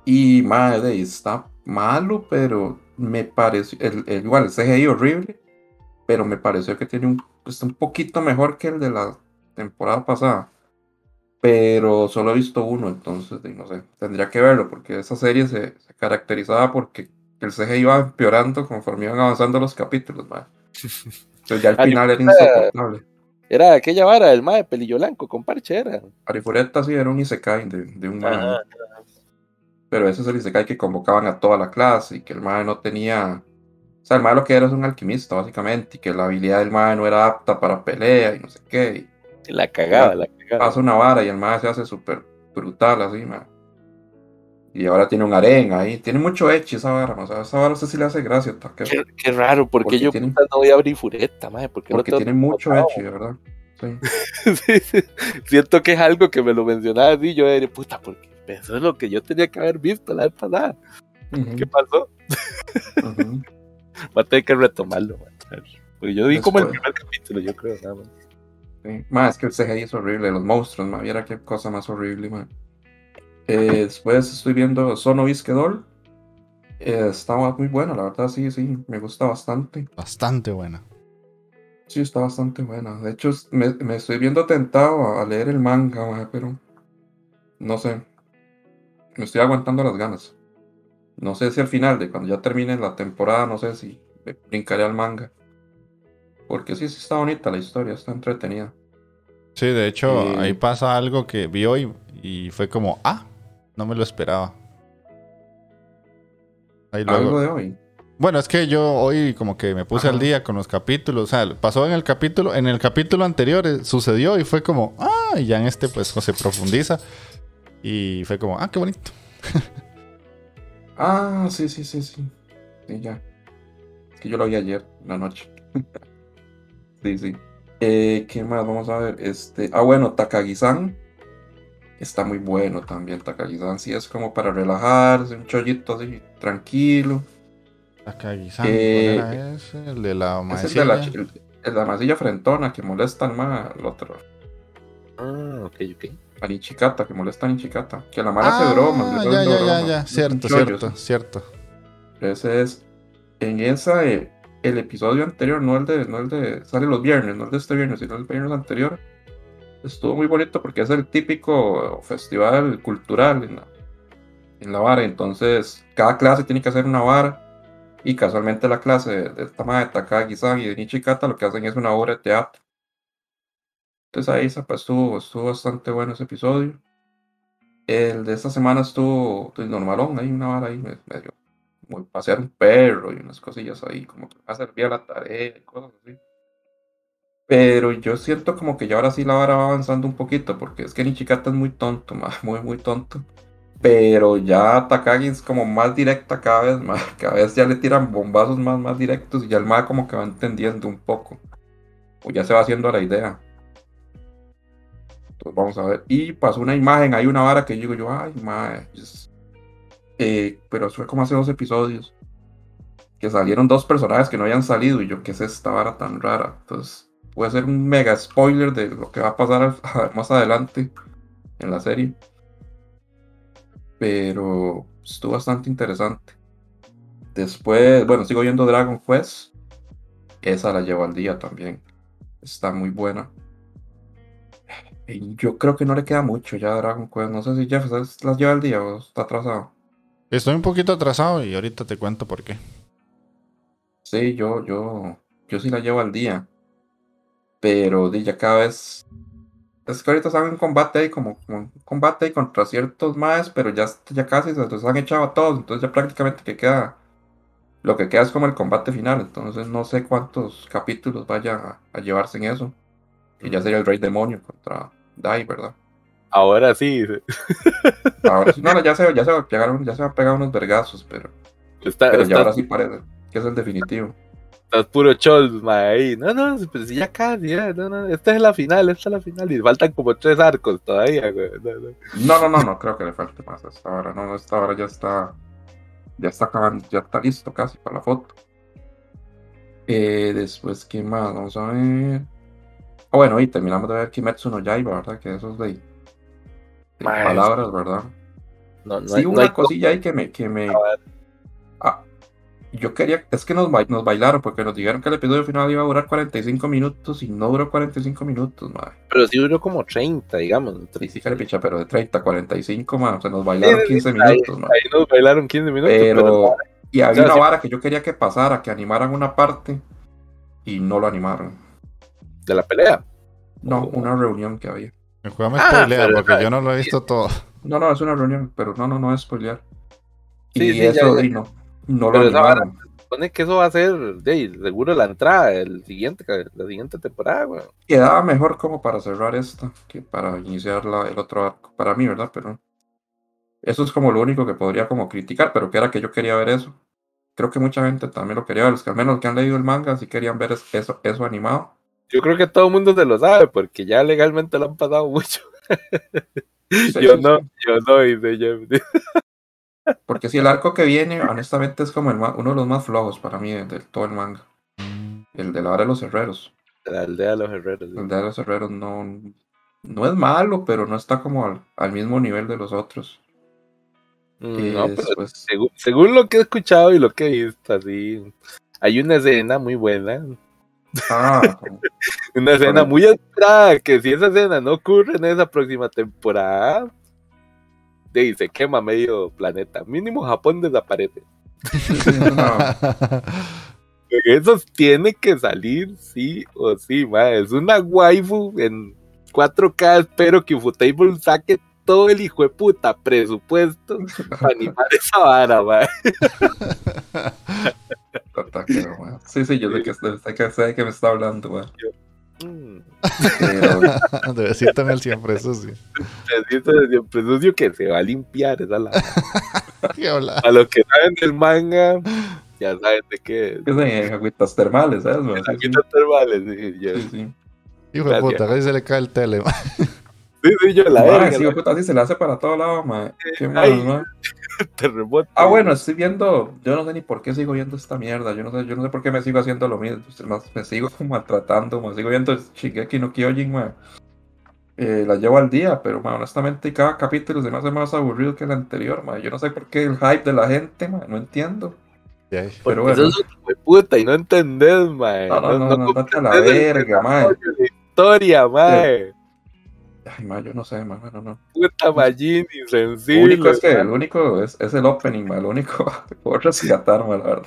Y madre, está malo, pero me pareció. El, el- igual, el CGI horrible. Pero me pareció que tiene un. Está un poquito mejor que el de la temporada pasada. Pero solo he visto uno, entonces no sé. Tendría que verlo, porque esa serie se, se caracterizaba porque el CGI iba empeorando conforme iban avanzando los capítulos, madre. Entonces ya al final era insoportable. Era aquella vara del mae pelillo blanco con parche era. Arifureta sí era un Isekai de, de un mae. Ajá. Pero ese es el Isekai que convocaban a toda la clase y que el mae no tenía. O sea, el mae lo que era es un alquimista, básicamente, y que la habilidad del mae no era apta para pelea y no sé qué. Y La cagaba, la cagaba. pasa una vara y el mae se hace súper brutal así, mae. Y ahora tiene un harén ahí. Tiene mucho hecho esa vara, o sea, esa vara a usted sí le hace gracia, Qué, qué raro, porque, Porque yo no voy a abrir fureta, mae, porque, porque no tiene mucho hecho, de verdad. Sí. Sí, sí. Siento que es algo que me lo mencionaba así, yo era puta, porque eso es lo que yo tenía que haber visto la vez pasada. ¿Qué pasó? Voy a tener que retomarlo, man. Porque yo vi como el primer capítulo, yo creo, nada más. Sí. Es que el CGI es horrible, los monstruos, ma, viera qué cosa más horrible, ma. Eh, después estoy viendo Sono Visquedol. Eh, estaba muy buena, la verdad, sí, sí, me gusta bastante. Bastante buena. Sí, está bastante buena. De hecho, me, me estoy viendo tentado a, leer el manga, ma, pero no sé. Me estoy aguantando las ganas. No sé si al final de cuando ya termine la temporada, no sé si me brincaré al manga. Porque sí, sí está bonita la historia, está entretenida. Sí, de hecho, ahí pasa algo que vi hoy y fue como, ah, no me lo esperaba. Ahí Algo de hoy. Bueno, es que yo hoy como que me puse Ajá. al día con los capítulos. O sea, pasó en el capítulo, en el capítulo anterior eh, sucedió y fue como, ah, y ya en este pues se profundiza. Y fue como, ah, qué bonito. Ah, sí, sí, sí, sí. Sí, ya. Es que yo lo vi ayer, la noche. sí, sí. Eh, ¿qué más? Vamos a ver. Este. Ah, bueno, Takagi-san. Está muy bueno también. Takagi-san sí es como para relajarse, un chollito así, tranquilo. Takagi-san, Eh, ¿cuál era ese? El de la Es el de la, el, el de la masilla frentona que molesta al más al otro. Ah, ok, ok. A Nichikata, que molesta a Nichikata. Que la mala hace bromas. Ah, ya, ya, ya, bromas. ya. Es un Cierto, cierto, cierto. Ese es. En esa, eh, el episodio anterior, no el de, no el de. Sale los viernes, no el de este viernes, sino el viernes anterior. Estuvo muy bonito porque es el típico festival cultural en la, en la vara. Entonces, cada clase tiene que hacer una vara. Y casualmente la clase de, madre de Takagi-san y de Nichikata lo que hacen es una obra de teatro. Entonces ahí pues, estuvo, bastante bueno ese episodio. El de esta semana estuvo pues, normalón, hay una vara ahí me- medio como pasear un perro y unas cosillas ahí, como que me servía la tarea y cosas así. Pero yo siento como que ya ahora sí la vara va avanzando un poquito, porque es que Nichikata es muy tonto, ma, muy, muy tonto. Pero ya Takagi es como más directa cada vez más, cada vez ya le tiran bombazos más, más directos y ya el ma como que va entendiendo un poco. O ya se va haciendo la idea. Entonces vamos a ver. Y pasó una imagen, hay una vara que digo yo, ay, madre. Eh, pero fue como hace dos episodios. Que salieron dos personajes que no habían salido. Y yo, ¿qué es esta vara tan rara? Entonces, puede ser un mega spoiler de lo que va a pasar más adelante en la serie. Pero estuvo bastante interesante. Después, bueno, sigo viendo Dragon Quest. Esa la llevo al día también. Está muy buena. Y yo creo que no le queda mucho ya a Dragon Quest. No sé si Jeff ¿sabes? las lleva al día o está atrasado. Estoy un poquito atrasado y ahorita te cuento por qué. Sí, yo, yo, yo sí la llevo al día. Pero di, ya cada vez. Es que ahorita están en combate ahí, como, como combate ahí contra ciertos más, pero ya, ya casi se los han echado a todos. Entonces ya prácticamente que queda. Lo que queda es como el combate final. Entonces no sé cuántos capítulos vaya a, a llevarse en eso. Que ya sería el Rey Demonio contra Dai, ¿verdad? Ahora sí. Ahora sí, no, ya se, ya se, va a pegar- ya se va a pegar unos vergazos, pero, Está, pero ya estás, ahora sí parece que es el definitivo. Estás puro chol, mae, ahí. No, no, pues ya casi, ya, no, no. Esta es la final, esta es la final. Y faltan como tres arcos todavía, güey. No, no. No, no, no, no creo que le falte más a esta hora. No, no, esta hora ya está. Ya está acabando, ya está listo casi para la foto. Eh, después, ¿qué más? Vamos a ver. Ah, bueno, y terminamos de ver Kimetsu no Yaiba, ¿verdad? Que eso es de, de Mae, palabras, ¿verdad? No, no, sí, hay- no una hay cosilla ahí que me. Que me yo quería. Es que nos, nos bailaron porque nos dijeron que el episodio final iba a durar 45 minutos y no duró 45 minutos, madre. Pero sí duró como 30, digamos. Y sí, picha, pero de 30 a 45, man, se nos Sí, bailaron sí, sí, 15 ahí- minutos, man. Ahí nos bailaron 15 minutos. Pero, Pero, y había o sea, una sí. vara que yo quería que pasara, que animaran una parte y no lo animaron. de la pelea. No, una reunión que había. El juego me Ah, spoilea pero- porque yo no lo he visto todo. No, no, es una reunión, pero no, no, no es spoilear. Sí, y sí, ya, eso, ya. y no, no lo esa animaron. Supone que eso va a ser, seguro la entrada, el siguiente, la siguiente temporada, güey. Quedaba mejor como para cerrar esta que para iniciar la- el otro arco. Para mí, ¿verdad? Pero eso es como lo único que podría como criticar, pero que era que yo quería ver eso. Creo que mucha gente también lo quería ver, los que al menos que han leído el manga sí querían ver es- eso, eso animado. Yo creo que todo el mundo se lo sabe, porque ya legalmente lo han pasado mucho. Sí, yo sí, no, sí. yo no, dice Jeff. Porque si el arco que viene, honestamente, es como el uno de los más flojos para mí de, de todo el manga. El de la hora de los herreros. La aldea de los herreros. sí. El de los herreros no, no es malo, pero no está como al, al mismo nivel de los otros. Mm, No, pero después- según, según lo que he escuchado y lo que he visto, así, hay una escena muy buena, Ah, una escena muy esperada, que si esa escena no ocurre en esa próxima temporada, de ahí se quema medio planeta, mínimo Japón desaparece. es una- Eso tiene que salir sí o sí, ma. es una waifu en 4K, espero que Ufotable saque todo el hijo de puta presupuesto para animar esa vara, ma. Sí, sí, yo sé que, sé que, me está hablando, weón. Mm. Besito en el siempre, eso sí. Necesito de presucio que se va a limpiar esa la... A los que saben del manga, ya saben de qué es. En agüitas termales, ¿sabes? están termales, sí, yo- sí, sí. Hijo de puta, casi se le cae el tele. Sí, sí, yo la verga, sí, la- puta, así se le hace para todos lados, mae. Qué mal, terremoto. Ah, bueno, estoy viendo, yo no sé ni por qué sigo viendo esta mierda, yo no sé, yo no sé por qué me sigo haciendo lo mismo, pues, me sigo maltratando, me sigo viendo Shigeki no Kyojin, mae. Eh, la llevo al día, pero mae, honestamente cada capítulo se me hace más aburrido que el anterior, mae. Yo no sé por qué el hype de la gente, mae, no entiendo. Pero Porque bueno, hijo de puta y no entendés, mae. no, no, no, no, comprendes andate a la el verga, de la historia, mae. Ay, mae, yo no sé, mae, no, no. Puta Majin Lo insensible. único es que, lo único es, es el opening, mae, lo único que puedo rescatar, la verdad.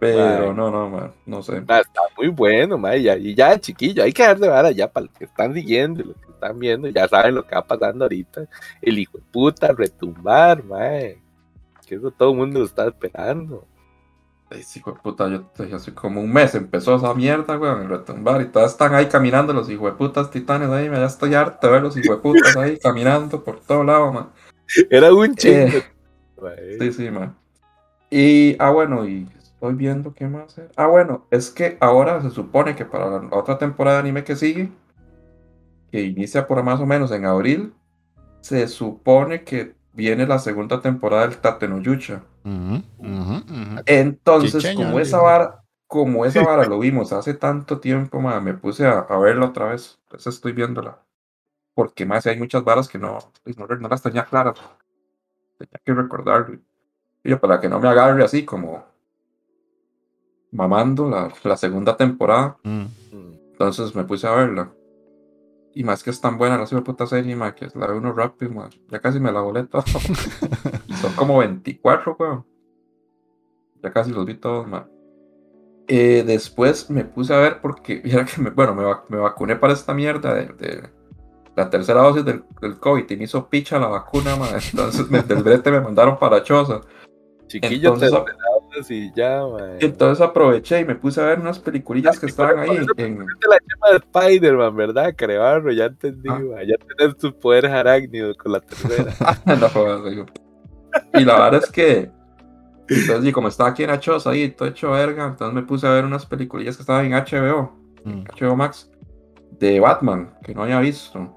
Pero no, no, mae, no sé. Está muy bueno, mae. ya- Y ya, chiquillo, hay que dar de vara ya para los que están siguiendo, y los que están viendo, ya saben lo que va pasando ahorita. El hijo de puta retumbar, mae. Que eso todo el mundo lo está esperando. Sí, hijo de puta, yo yo hace como un mes empezó esa mierda, weón, el retumbar, y todas están ahí caminando los hijueputas titanes ahí, ya estoy harto de ver los hijueputas ahí caminando por todo lado, man. Era un chingo. Eh, sí, sí, man. Y, ah, bueno, y estoy viendo qué más. es. Ah, bueno, es que ahora se supone que para la otra temporada de anime que sigue, que inicia por más o menos en abril, se supone que viene la segunda temporada del Tate Entonces, como esa vara, como esa vara lo vimos hace tanto tiempo, ma, me puse a, a verla otra vez. Entonces estoy viéndola. Porque más hay muchas varas que no, pues, no, no las tenía claras. Tenía que recordarlo. Y yo, para que no me agarre así como mamando la, la segunda temporada. Mm. Mm. Entonces me puse a verla. Y más que es tan buena la super puta serie, ma, que la ve uno rápido, ma. Ya casi me la volé todo. Son como 24, weón. Ya casi los vi todos, man. Eh, después me puse a ver porque, mira que me, bueno, me, me vacuné para esta mierda de, de la tercera dosis del, del COVID y me hizo picha la vacuna, man. Entonces me- del brete me mandaron para Choza. Chiquillo, te Entonces, ordenaba y ya. Entonces aproveché y me puse a ver unas peliculillas que estaban ahí en, Es la llama de Spider-Man, ¿verdad? Crearlo, ya entendí, Ah. mae. Ya tenés tus poderes arácnidos con la tercera. No digo. Y la verdad es que. Entonces, y como estaba aquí en Hachos ahí, todo hecho verga, entonces me puse a ver unas peliculillas que estaban en HBO, Mm. HBO Max, de Batman, que no había visto.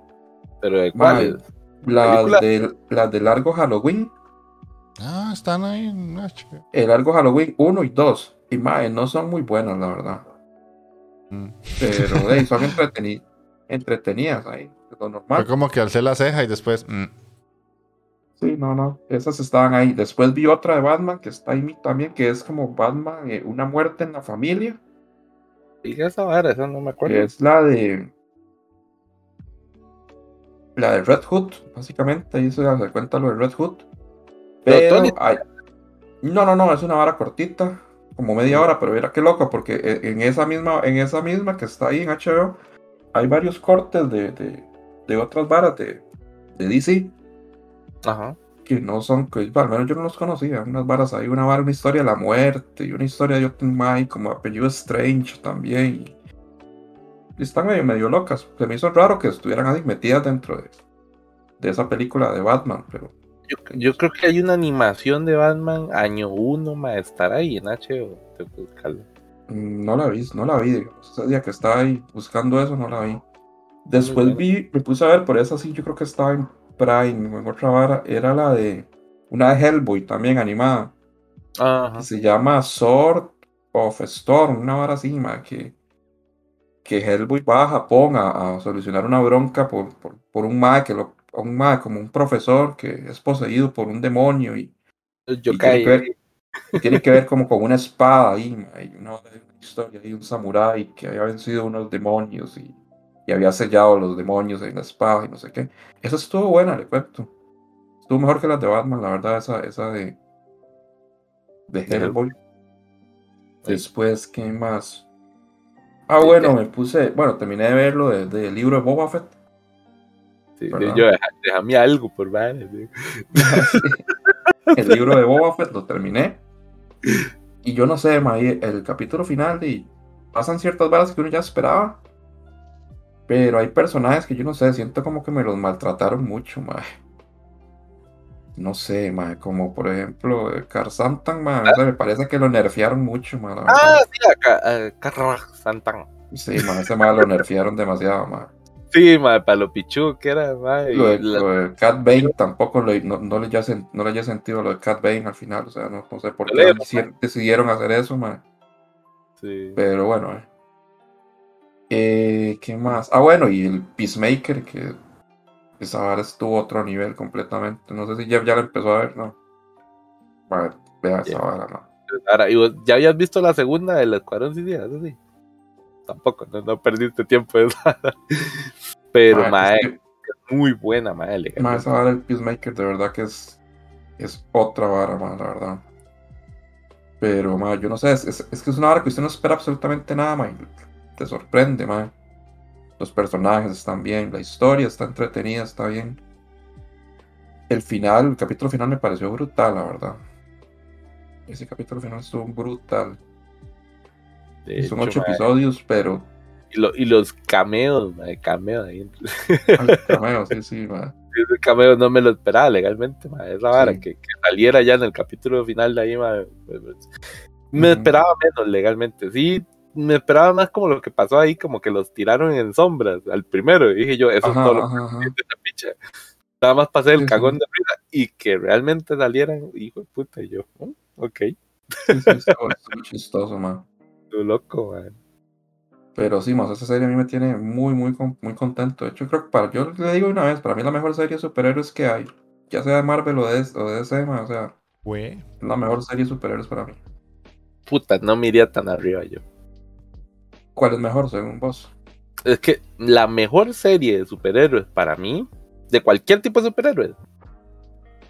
Pero de cuáles? Las de, las de largo Halloween, Ah, están ahí en HBO. el largo Halloween 1 y 2. Y mae, no son muy buenas, la verdad. Mm. Pero hey, son entreteni- entretenidas ahí, lo Fue normal. como que alcé la ceja y después. mm. Sí, no, no, esas estaban ahí. Después vi otra de Batman que está ahí también, que es como Batman, eh, una muerte en la familia. Y esa vara, esa no me acuerdo. que es la de la de Red Hood, básicamente, ahí se da cuenta lo de Red Hood. Pero Pero Tony- hay- no, no, no, es una vara cortita, como media hora, pero mira qué loco, porque e- en esa misma, en esa misma que está ahí en HBO, hay varios cortes de, de, de otras varas de, de DC Ajá. que no son, que al menos yo no los conocía, unas varas ahí, una vara, una historia de la muerte y una historia de Jotunheim como apellido Strange también. Y están medio, medio locas. Se me hizo raro que estuvieran ahí metidas dentro de, de esa película de Batman, pero Yo, yo creo que hay una animación de Batman año 1, ma, estar ahí en HBO. Mm, no la vi, no la vi, digamos. Ese día que estaba ahí buscando eso, no la vi. Después vi, me puse a ver, por esa sí, yo creo que estaba en Prime en otra vara, era la de una de Hellboy también animada. Ajá. que se llama Sword of Storm, una vara así, ma, que, que Hellboy va a Japón a, a solucionar una bronca por, por, por un ma que lo, un ma como un profesor que es poseído por un demonio y, Yo y tiene, que ver, tiene que ver como con una espada ahí, ma, y una, historia ahí, un samurái que había vencido unos demonios y, y había sellado los demonios en la espada y no sé qué. Esa estuvo buena, le cuento. Estuvo mejor que las de Batman, la verdad, esa, esa de, de De Hellboy. Después, ¿qué más? Ah, bueno, me puse, bueno, terminé de verlo del del libro de Boba Fett. Sí, ¿verdad? yo, déjame algo por vale. El libro de Boba Fett lo terminé. Y yo no sé, ma, el capítulo final y pasan ciertas balas que uno ya esperaba. Pero hay personajes que yo no sé, siento como que me los maltrataron mucho, ma. No sé, ma, como por ejemplo eh, Car Santan, ma, o sea, me parece que lo nerfearon mucho, ma. Ah, sí, acá, acá, Santán. Sí, ma, ese ma lo nerfearon demasiado, ma. Sí, ma, para lo pichu que era, ma. y Lo de, la- lo de Cat Bane tampoco lo- no, no le sen- no le haya sentido lo de Cat Bane al final, o sea, no, no sé por qué Leo, deci- decidieron hacer eso, ma. sí. Pero bueno, eh. Eh, ¿qué más? Ah, bueno, y el Peacemaker, que esa vara estuvo a otro nivel completamente. No sé si Jeff ya la empezó a ver, ¿no? Vale, vea esa Ya. vara, ¿no? Ahora, ¿y vos ya habías visto la segunda del Escuadrón Suicida? Eso sí. Tampoco, no, no perdiste tiempo de esa. Pero, Ma, ma, es que- muy buena, ma. le- ma, esa vara del Peacemaker de verdad que es, es otra vara, ma, la verdad. Pero, ma, yo no sé, es, es- es que es una vara que usted no espera absolutamente nada, ma, y te sorprende, ma. Los personajes están bien, la historia está entretenida, está bien. El final, el capítulo final me pareció brutal, la verdad. Ese capítulo final estuvo brutal. De Son hecho, ocho episodios, pero. Y, lo- y los cameos, ma, cameo ahí. Ay, cameo, sí, sí, ma. Ese cameo no me lo esperaba legalmente, ma. Esa vara Sí. que, que saliera ya en el capítulo final de ahí, ma, pues, pues, Me esperaba menos legalmente. Sí, me esperaba más como lo que pasó ahí, como que los tiraron en sombras al primero. Y dije yo, eso Ajá, es todo lo ajá, que esa picha. Nada más pasé el Sí, sí. cagón de risa y que realmente salieran, hijo de puta, y yo, "Oh, ok, Sí, sí, chistoso, ma. Tú loco, man. Pero sí, más esa serie a mí me tiene muy, muy, muy contento. De hecho, creo que para, yo le digo una vez, para mí la mejor serie de superhéroes que hay, ya sea de Marvel o de, o de DC, o sea, es la mejor serie de superhéroes para mí. Puta, no me iría tan arriba yo. ¿Cuál es mejor según vos? Es que la mejor serie de superhéroes para mí, de cualquier tipo de superhéroes,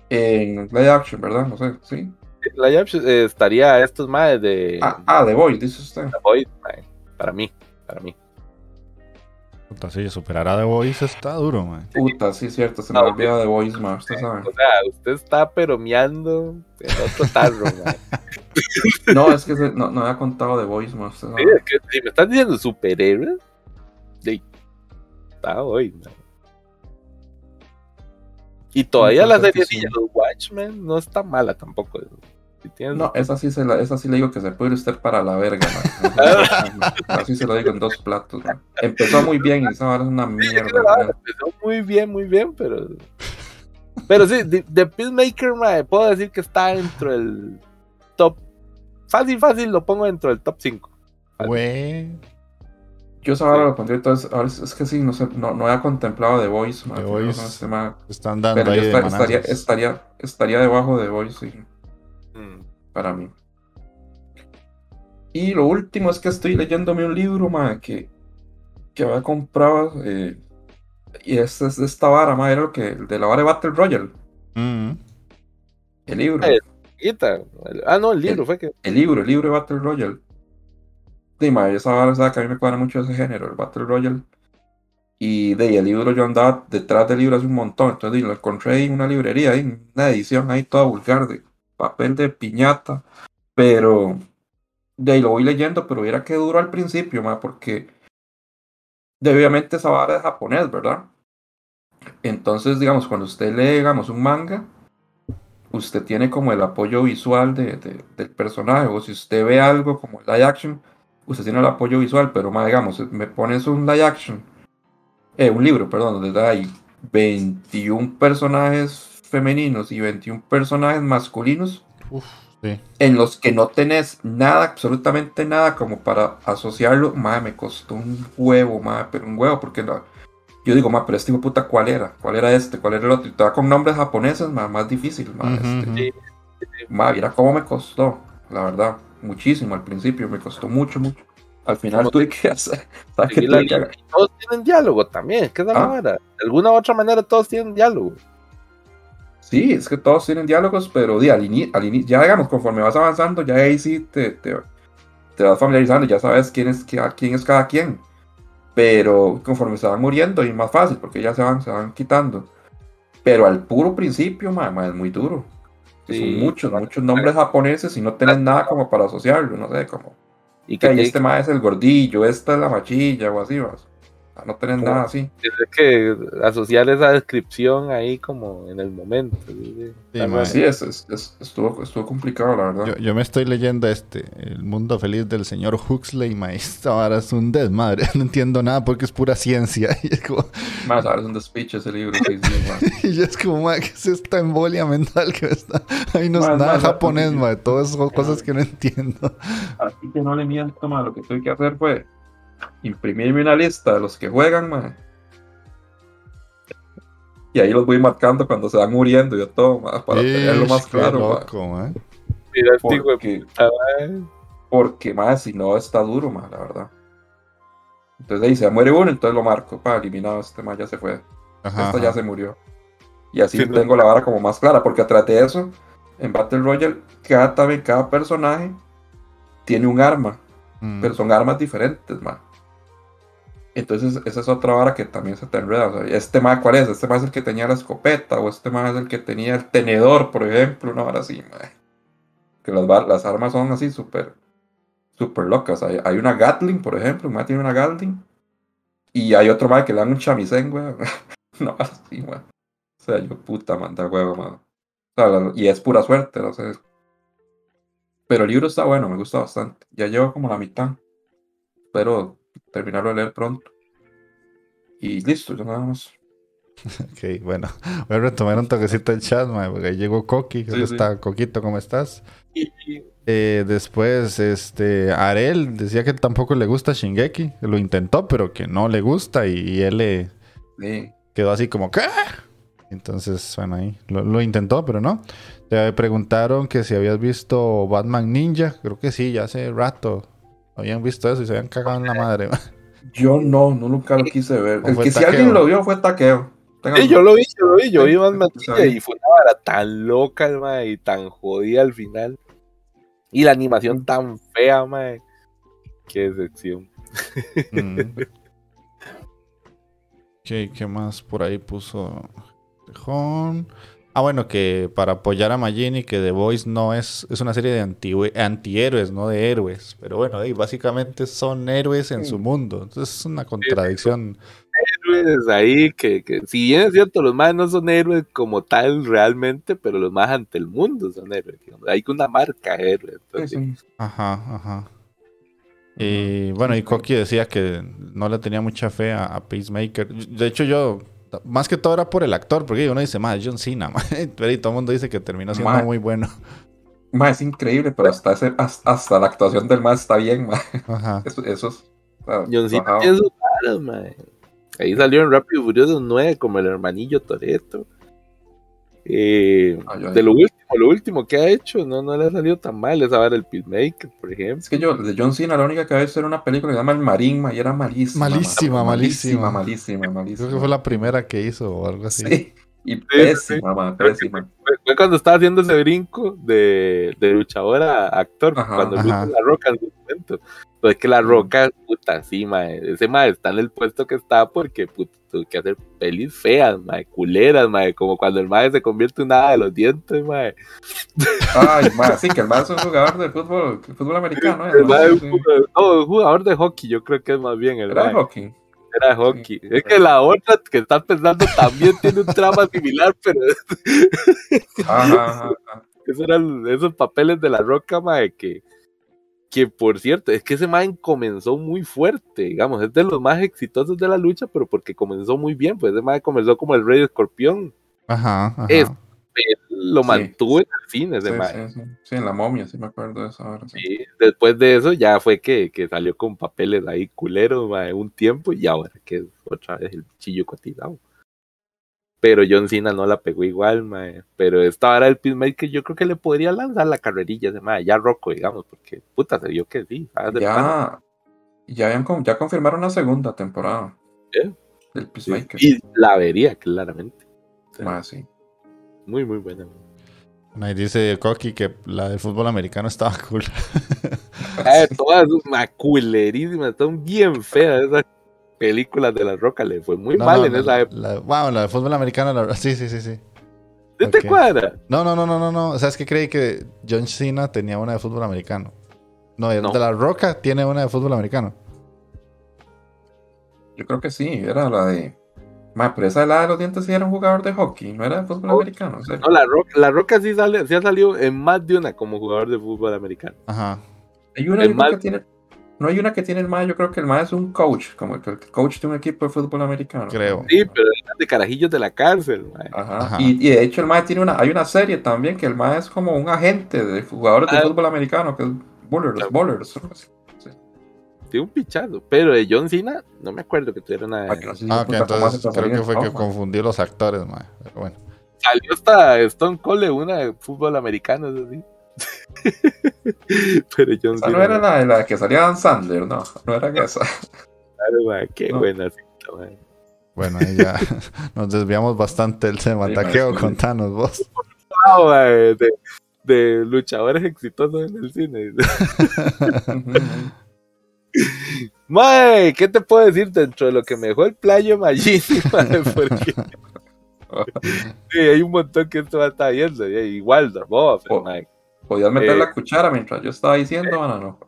En live action, ¿verdad? No sé, sí. La eh, estaría estos más de Ah, ah The Voice, dice usted. The Voice, mae, para mí, para mí. Puta, sí, superar a The Voice está duro, man. Puta, sí, cierto, se me olvida de Voice, ma, usted sabe. O sea, usted está pero meando en otro tarro, man. No, es que se- no, no había contado de Voice, ma, usted Sí, sabe. es que si me estás diciendo superhéroes, sí, está hoy, man. Y todavía la serie de Watchmen no está mala tampoco. Si tienes- No, esa sí, se la, esa sí le digo que se puede ir usted para la verga. Así se lo digo en dos platos. Empezó muy bien y esa vara es una Sí, mierda. la- ma. empezó muy bien, muy bien, pero. Pero sí, de Peacemaker, mae, puedo decir que está dentro del top. Fácil, fácil, lo pongo dentro del top 5. Güey. Yo esa vara lo pondría entonces, ahora es, es que sí, no sé, no, no había contemplado The Voice, ma, The Voice. no, este Están dando pero ahí yo de esta- estaría, estaría, estaría debajo de The Voice, sí. Mm. para mí. Y lo último es que estoy leyéndome un libro, ma, que, que había comprado. eh, y este es de esta vara, ma, era lo que, el de la vara de Battle Royale. Mm. El libro. Eh. Quita. El- Ah, no, el libro fue que. El libro, el libro de Battle Royale. Sí, ma, esa vara sabe que a mí me cuadra mucho ese género, el Battle Royale. Y de ahí, el libro yo andaba detrás del libro hace un montón. Entonces di, lo encontré en una librería, ahí, una edición ahí toda vulgar de papel de piñata. Pero de ahí lo voy leyendo, pero era que duro al principio, ma, porque obviamente esa vara es japonés, ¿verdad? Entonces, digamos, cuando usted lee, digamos, un manga, usted tiene como el apoyo visual de, de- del personaje, o si usted ve algo como live action, usted tiene el apoyo visual, pero más, digamos, me pones un live action, eh, un libro, perdón, donde hay 21 personajes femeninos y 21 personajes masculinos, Uf, sí. en los que no tenés nada, absolutamente nada como para asociarlo, madre, me costó un huevo, madre, pero un huevo, porque no- yo digo, madre, pero este hijo de puta, ¿cuál era? ¿Cuál era este? ¿Cuál era el otro? Y va con nombres japoneses, madre, más difícil, madre, Ujú, este. ujú. Sí. Madre, mira cómo me costó, la verdad, muchísimo al principio, me costó mucho, mucho. Al final tuve que hacer, ¿sabes qué seguir la tuve que Todos tienen diálogo también, que es la Ah. De alguna u otra manera todos tienen diálogo. Sí, es que todos tienen diálogos, pero di, al, ini- al ini- ya digamos, conforme vas avanzando, ya ahí sí te, te, te vas familiarizando, ya sabes quién es, quién, es cada quien. Pero conforme se van muriendo, y más fácil, porque ya se van, se van quitando. Pero al puro principio, ma, ma, es muy duro. Sí. Son muchos, muchos nombres japoneses y no tenés nada como para asociarlo, no sé, como Y que que, este ma es el gordillo, esta es la machilla o así, vas. No tenés Como- nada así. tienes que asociar esa descripción ahí como en el momento. ¿sí? Es, es- es- estuvo, estuvo complicado, la verdad. Yo, yo me estoy leyendo este, El mundo feliz del señor Huxley, ma, esta vara es un desmadre, no entiendo nada porque es pura ciencia. Y es como, Más, ahora es un despiche ese libro. Ma. y yo es como, ma, ¿qué es esta embolia mental que está? Ahí no es nada ma, japonés, ma. todas son cosas que no entiendo. Así que no le miento, ma. Lo que tuve que hacer fue imprimirme una lista de los que juegan, ma. Y ahí los voy marcando cuando se van muriendo y todo, ma, para tenerlo más claro, loco, ma. Mira, este Porque, mae. más, si no está duro, ma, la verdad. Entonces ahí se muere uno, entonces lo marco, para eliminado, este ma ya se fue. Ajá, Esta ya ajá. se murió. Y así Sí, no. tengo la vara como más clara, porque atrás de eso, en Battle Royale, cada, también cada personaje tiene un arma. Mm. pero son armas diferentes, man. Entonces, esa es otra vara que también se te enreda. o sea, este más, ¿cuál es? Este más es el que tenía la escopeta, o este más es el que tenía el tenedor, por ejemplo, una vara así, man. Que las, las armas son así súper, súper locas. Hay, hay una Gatling, por ejemplo, un tiene una Gatling, y hay otro más que le dan un chamisén, weón. no, así, man. O sea, yo puta, manda huevo, man. O sea, y es pura suerte, no sé. Pero el libro está bueno, me gusta bastante. Ya llevo como la mitad. Espero terminarlo de leer pronto. Y listo, ya nada más. Ok, bueno, voy a retomar un toquecito el chat, ma, porque ahí llegó Coqui, Sí, sí. está Coquito, ¿cómo estás? Eh, después, este, Arel decía que tampoco le gusta Shingeki, lo intentó, pero que no le gusta y, y él le Sí. quedó así como, ¿qué? Entonces, bueno, ahí lo, lo intentó, pero no. Te preguntaron que si habías visto Batman Ninja, creo que sí, ya hace rato habían visto eso y se habían cagado en la madre. ma. Yo no, no nunca lo quise ver. ¿O El que si alguien lo vio fue taqueo. Sí, yo lo vi, yo lo vi, yo vi más sí. y fue una vara tan loca, mae, y tan jodida al final. Y la animación tan fea, mae. Qué decepción. Mm. ¿Qué, qué más por ahí puso? Tejón? Ah, bueno, que para apoyar a Magini, que The Voice no es, es una serie de anti antihéroes, no de héroes. Pero bueno, ahí básicamente son héroes en su mundo. Entonces es una contradicción. héroes ahí que, que, si bien es cierto, los más no son héroes como tal realmente, pero los más ante el mundo son héroes. digamos. Hay una marca héroe. Entonces. Ajá, ajá. Y bueno, y Koki decía que no le tenía mucha fe a, a Peacemaker. De hecho, yo, más que todo era por el actor, porque uno dice, más John Cena, ma". pero y todo el mundo dice que terminó siendo Ma. muy bueno. Ma, es increíble, pero hasta, ese- hasta, hasta la actuación del más está bien, ma. Ajá. Eso, eso es. ah, John Cena tiene sus. Ahí salió en Rápido y Furioso 9 como el hermanillo Toreto. Eh, de lo último, lo último que ha hecho, no, no le ha salido tan mal. Es ahora el Peacemaker, por ejemplo. Es que yo, de John Cena, la única que había visto era una película que se llama El Marín, ma, y era malísima. ma. Malísima, malísima. Malísima, malísima. Creo que fue la primera que hizo o algo así. Sí, y pésima, pésima. Fue, cuando estaba haciendo ese brinco de, de luchador a actor, Ajá, cuando lucha la roca en su momento. Pues es que la roca, puta, sí, mae. Ese mae está en el puesto que está porque puta, tuvo que hacer pelis feas, mae, culeras, mae, como cuando el mae se convierte en nada de los dientes, mae. Ay, ma, sí, que el más es un jugador de fútbol, fútbol americano. ¿eh? El mae es Sí. un jugador- no, un jugador de hockey, yo creo que es más bien el mae. hockey. Era de hockey. Es que la otra que estás pensando también tiene un trama similar, pero Ajá, ajá, ajá. esos eran esos papeles de la roca, mae, que, que por cierto, es que ese mae comenzó muy fuerte, digamos, es de los más exitosos de la lucha, pero porque comenzó muy bien, pues ese mae comenzó como el rey escorpión, Ajá, ajá. Es- lo Sí. mantuvo en el cine ese Sí, mae. en la momia, sí me acuerdo de eso ahora. Sí. Después de eso ya fue que, que salió con papeles ahí culeros, mae, un tiempo, y ahora que es otra vez el chillo cotizado. Pero John Cena no la pegó igual, mae. Pero esta hora el Peacemaker yo creo que le podría lanzar la carrerilla mae, ya roco, digamos, porque puta se vio que sí. pana. Ya, ya, habían, ya confirmaron la segunda temporada ¿Eh? del Peacemaker. Y la vería claramente. Ma, sí. Muy, muy buena. Ahí dice Koki que la del fútbol americano estaba cool. Eh, todas ma, culerísimas, son bien feas esas películas de la roca, le fue muy No, mal no, en la- esa época. la- wow, la del fútbol americano, la- sí, sí, sí, sí. ¿Sí te cuadra? No, no, no, no, no, no. O sea, es que creí que John Cena tenía una de fútbol americano. No, No. de la Roca tiene una de fútbol americano. Yo creo que sí, era la de. Ma, pero esa de la de los dientes sí era un jugador de hockey, no era de fútbol Oh, americano. No, la roca, la roca sí, sale, sí ha salido en más de una como jugador de fútbol americano. Ajá. Hay una yo mal- que tiene. No hay una que tiene el MAE, yo creo que el MAE es un coach, como el, el coach de un equipo de fútbol americano. Creo. Sí, pero eran de carajillos de la cárcel. mae. Ajá. Ajá. Y, y de hecho el MAE tiene una, hay una serie también que el MAE es como un agente de jugadores de Ah. fútbol americano, que es Bullers, Claro. Bullers. Tiene un pichazo. Pero de John Cena, no me acuerdo que tuviera una. Ah, que no Ah, ok, puta, ¿cómo hace entonces creo que fue que confundí los actores. Pero bueno. Salió hasta Stone Cold una de fútbol americano, eso sí. pero John Cena. no era la, la que salía Dan Sandler, no, no era esa. claro, qué No. buena cita, mae. Bueno, ahí ya nos desviamos bastante del tema. Sí, Taqueo, contanos vos. Ah, mae, de, de luchadores exitosos en el cine. Mae, ¿qué te puedo decir dentro de lo que me dejó el playo Magini? mae? Porque sí, hay un montón que esto va a estar viendo. Igual, Boba Fett. Podías meter Eh. la cuchara mientras yo estaba diciendo, Ana, no.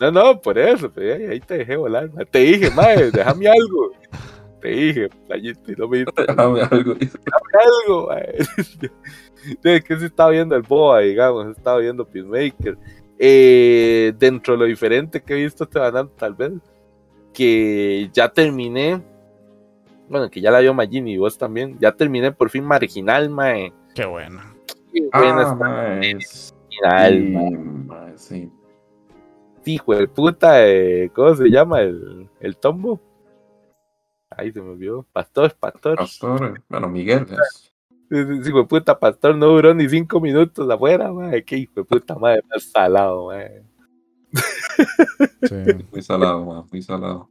No, no, por eso, pero ahí, te dejé volar. mae. Te dije, mae, déjame algo. Te dije, playito, no me diste Déjame algo. dice. algo, mae. Que se estaba viendo el Boa, digamos, se estaba viendo Peacemaker. Eh, dentro de lo diferente que he visto este banano, tal vez, que ya terminé, bueno, que ya la vio Magini y vos también, ya terminé por fin Marginal, mae. Qué bueno. Qué buena Ah, está Marginal, sí, mae. mae, sí. Hijo de puta, eh, ¿cómo se llama? El, el tombo. Ay, se me olvidó. Pastor, pastor. Pastor, bueno, Miguel. es- Hijo de puta pastor no duró ni cinco minutos afuera, mae. Qué hijo de puta madre más salado, mae. Sí. Muy salado, mae, muy salado.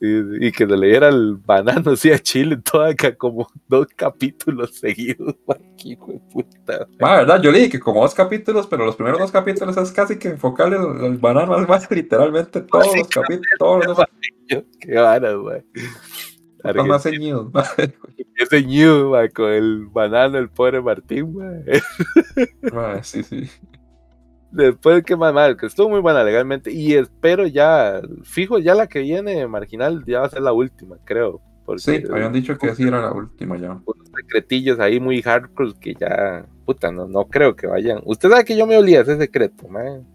Sí, sí, y que se le diera el banano así a Chile toda acá como dos capítulos seguidos, mae. Qué hijo de puta. Ma, verdad, yo le dije que como dos capítulos, pero los primeros dos capítulos es casi que enfocarle el, el banano más literalmente todos los capítulos, todos los Qué varas, mae. Más. Ese ñu, ma, con el banano, el pobre Martín, ma. Ma, Sí, sí. Después que más mal, que estuvo muy buena legalmente. Y espero ya, fijo, ya la que viene marginal ya va a ser la última, creo. Porque Sí, habían dicho que sí era la última ya. unos secretillos ahí muy hardcore que ya, puta, no, no creo que vayan. Usted sabe que yo me olía ese secreto, man.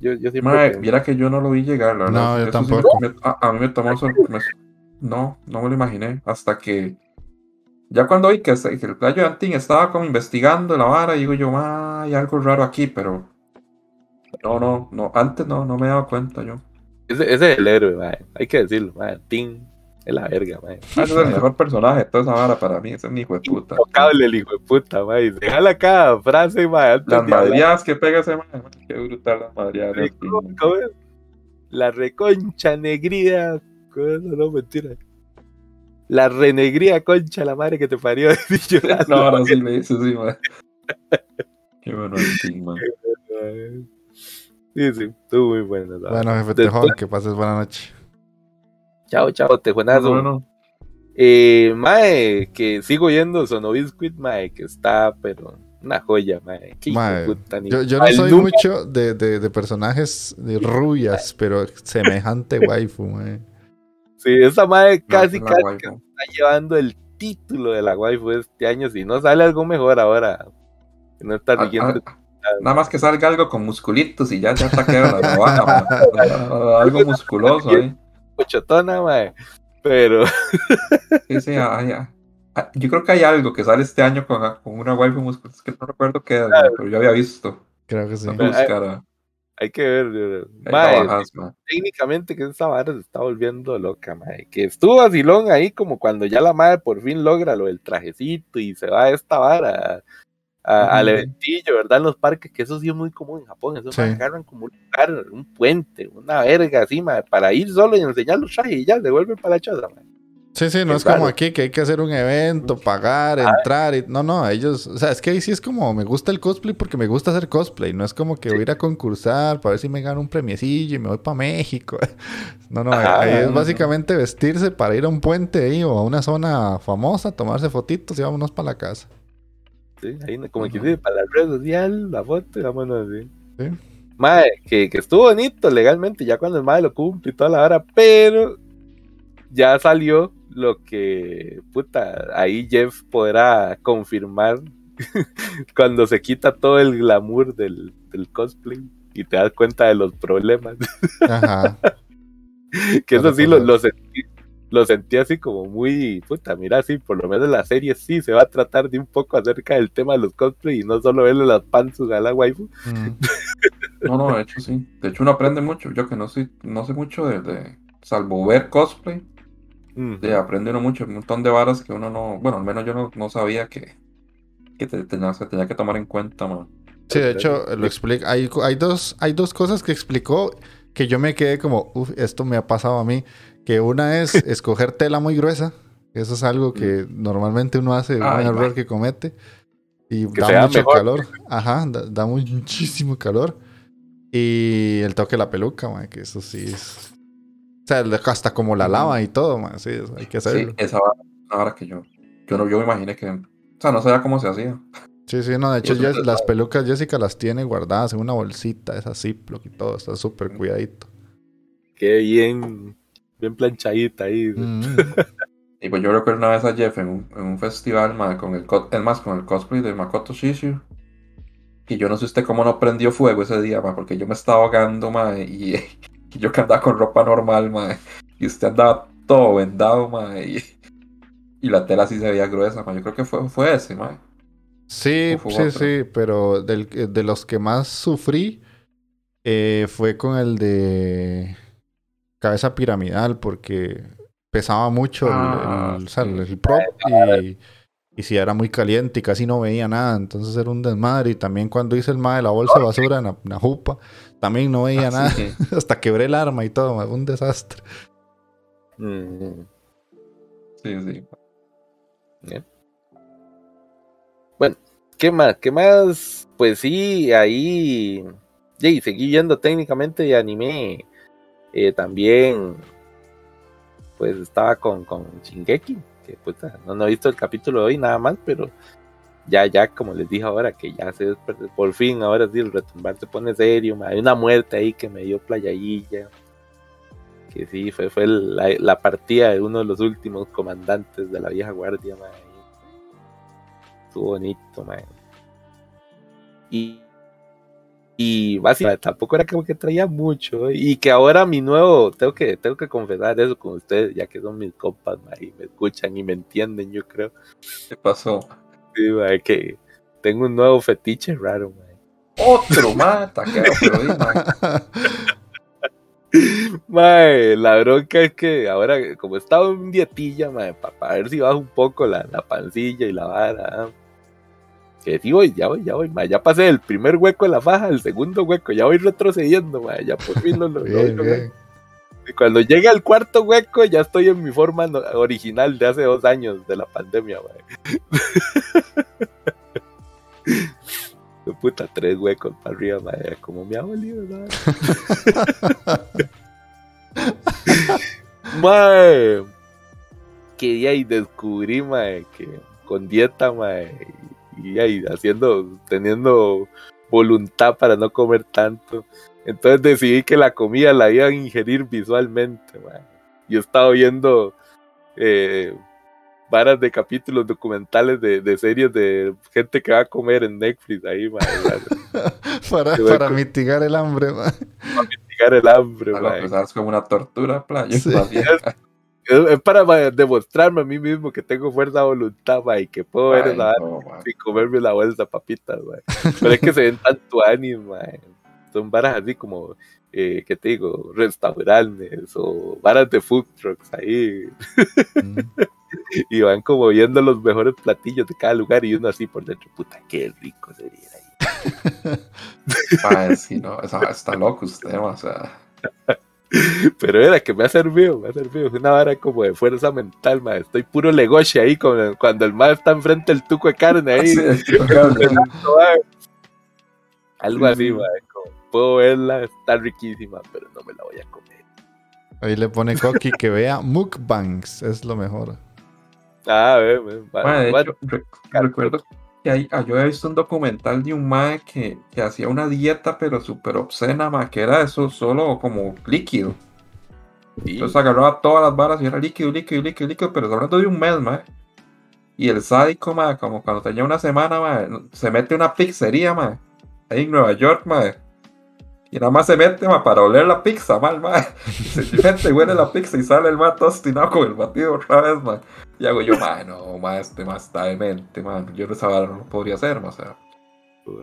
Yo, yo siempre. Pensé- viera que yo no lo vi llegar, la verdad. No, yo Eso sí tampoco. me- a, a mí me tomó sorpresa. No, no me lo imaginé. Hasta que. Ya cuando vi que, el playo de Antín estaba como investigando la vara, digo yo, ma, hay algo raro aquí, pero. No, no, no. Antes no, no me he dado cuenta yo. Ese, ese es el héroe, man. Hay que decirlo, man. Es la verga, man. Ah, ese es el mejor personaje de toda esa vara para mí. Ese es mi hijo de puta. Intocable el hijo de puta, man. Y se jala cada frase, man. Las madriadas que pega ese man. Qué brutal las madriadas de Antín. ¿Cómo- cómo es? La reconcha negría. ¿Cómo es? No, mentira. La renegría concha la madre que te parió. No, ahora sí le dice, sí, man. Qué bueno Antín, man. man. Sí, sí, estuvo muy bueno. Bueno, jefe Tejón, que pases buena noche. Chao, chao, tejonazo. Bueno, Eh, mae, que sigo yendo Sonobiscuit, mae, que está, pero una joya, mae. Mae, Yo, yo no soy mucho de, de, de personajes de rubias, pero semejante waifu, mae. Sí, esa no, casi, casi que está llevando el título de la waifu este año. Si no sale algo mejor ahora, que no está Ah, siguiendo. ah, Nada más que salga algo con musculitos y ya, ya está quedando la. Algo musculoso ahí. Cochotona, mae. Pero, Sí, sí, ah, yo creo que hay algo que sale este año con, con una waifu musculosa, es que no recuerdo qué era, pero yo había visto. Creo que sí. Buscar hay que ver. Mae, técnicamente que esa vara se está volviendo loca, mae. Que estuvo vacilón ahí como cuando ya la madre por fin logra lo del trajecito y se va a esta vara a- al eventillo, ¿verdad? En los parques, que eso sí es muy común en Japón. Eso Sí. agarran como un lugar, un puente, una verga así, mae, para ir solo y enseñar los trajes y ya se vuelven para la choza, mae. Sí, sí, no es como aquí que hay que hacer un evento, pagar, entrar y... No, no, ellos... O sea, es que ahí sí es como me gusta el cosplay porque me gusta hacer cosplay. No es como que voy a ir a concursar para ver si me gano un premiecillo y me voy para México. No, no, Ajá, ahí no, es no. básicamente vestirse para ir a un puente ahí o a una zona famosa, tomarse fotitos y vámonos para la casa. Sí, ahí como que dice, para la red social, la foto y vámonos así. Sí. Mae, que, que estuvo bonito legalmente, ya cuando el mae lo cumple y toda la hora, pero ya salió lo que, puta, ahí Jeff podrá confirmar cuando se quita todo el glamour del, del cosplay y te das cuenta de los problemas. Ajá. que eso sí lo, lo sentí. Lo sentí así como muy, puta, mira, sí, por lo menos la serie sí se va a tratar de un poco acerca del tema de los cosplay y no solo verle las panzas a la waifu. Mm. No, no, de hecho sí. De hecho uno aprende mucho. Yo que no soy, no sé mucho de, de- salvo ver cosplay, Mm. de aprende uno mucho, un montón de varas que uno no, bueno, al menos yo no, no sabía que, que te, tenía, se tenía que tomar en cuenta, man. Sí, de hecho, lo explica. Hay, hay, dos, hay dos cosas que explicó que yo me quedé como, uff, esto me ha pasado a mí. Que una es escoger tela muy gruesa. Eso es algo que normalmente uno hace, Ay, un error que comete. Y Que da mucho mejor. calor. Ajá, da, da muchísimo calor. Y el toque de la peluca, ma, que eso sí es. O sea, hasta como la lava y todo, ma, sí, eso hay que Sí, hacerlo. esa vara, una vara que yo, yo no, yo me imaginé que, o sea, no sabía cómo se hacía. Sí, sí, no, de hecho, las pelucas Jessica las tiene guardadas en una bolsita, esa Ziploc y todo, está súper cuidadito. Qué bien, bien planchadita ahí. Mm. Y pues yo recuerdo una vez a Jeff en un, en un festival, ma, con el, más, con el cosplay de Makoto Shishu. Y yo no sé usted cómo no prendió fuego ese día, ma, porque yo me estaba ahogando, y, y yo que andaba con ropa normal, ma, y usted andaba todo vendado, ma, y, y la tela sí se veía gruesa, ma. Yo creo que fue, fue ese, ma. Sí, ¿O fue sí, otro? sí, pero del, de los que más sufrí eh, fue con el de cabeza piramidal, porque pesaba mucho el, Ah, el- el- sí. el prop y, y si era muy caliente y casi no veía nada, entonces era un desmadre. Y también cuando hice el ma de la bolsa de basura en la, en la jupa, también no veía Ah, nada, sí. hasta quebré el arma y todo, ma, un desastre. Mm. Sí, sí. ¿Qué más? ¿Qué más? Pues sí, ahí. Y seguí yendo técnicamente de anime. eh, también. pues estaba con, con Shingeki, pues no, he visto el capítulo de hoy nada más, pero ya, ya, como les dije ahora, que ya se por fin, ahora sí, el retumbar se pone serio, hay una muerte ahí que me dio playadilla, que sí, fue, fue la, partida de uno de los últimos comandantes de la vieja guardia, estuvo bonito. Y, y básicamente tampoco era como que traía mucho, y que ahora mi nuevo, tengo que, tengo que confesar eso con ustedes, ya que son mis compas, man, y me escuchan y me entienden, yo creo. ¿Qué pasó? Sí, man, que tengo un nuevo fetiche raro, man. Otro mata, Mae, la bronca es que ahora, como estaba en dietilla, mae, para ver si baja un poco la, la pancilla y la vara. Que sí voy, ya voy, ya voy, mae. Ya pasé el primer hueco de la faja, el segundo hueco, ya voy retrocediendo, mae. Ya por fin lo logré. Y cuando llegue al cuarto hueco, ya estoy en mi forma original de hace dos años de la pandemia, mae. De puta, tres huecos para arriba, madre, como mi abuelo, madre. madre. Que día y descubrí, madre, que con dieta, madre, y ahí haciendo, teniendo voluntad para no comer tanto. Entonces decidí que la comida la iba a ingerir visualmente, madre. Yo estaba viendo eh, varas de capítulos documentales de, de, series de gente que va a comer en Netflix ahí, man, para, para mitigar el hambre, man. Para mitigar el hambre, man. es como una tortura, playa. Sí. Es, para demostrarme a mí mismo que tengo fuerza de voluntad, man, y que puedo Ay, ver la no, y comerme la bolsa papitas, man. Pero es que se ven tanto ánimo. Son varas así como, eh, ¿qué te digo? Restaurantes o varas de food trucks ahí. Mm y van como viendo los mejores platillos de cada lugar y uno así por dentro, puta, qué rico sería ahí. Ay, sí, no, está loco usted, o sea. Pero era que me ha servido, me ha servido. Es una vara como de fuerza mental, ma. Estoy puro legoche ahí con, cuando el mar está enfrente del tuco de carne ahí. Sí, Algo así, ma. Como, puedo verla, está riquísima, pero no me la voy a comer. Ahí le pone Coqui que vea mukbangs, es lo mejor. Ah, ve, ve, bueno, de hecho, re recuerdo que hay, ah, yo he visto un documental de un mae que, que hacía una dieta, pero súper obscena, mae, que era eso solo como líquido. Sí. Entonces agarraba todas las varas y era líquido, líquido, líquido, líquido, pero hablando de un mes, mae. Y el sádico, mae, como cuando tenía una semana, mae, se mete a una pizzería, mae, ahí en Nueva York, mae. Y nada más se mete ma, para oler la pizza, mal, ma. Y se mete, huele la pizza y sale el ma tostinado con el batido otra vez, ma. Y hago yo, ma, no, ma, este ma está demente, man. Yo esa vara no lo podría hacer, ma, o sea. O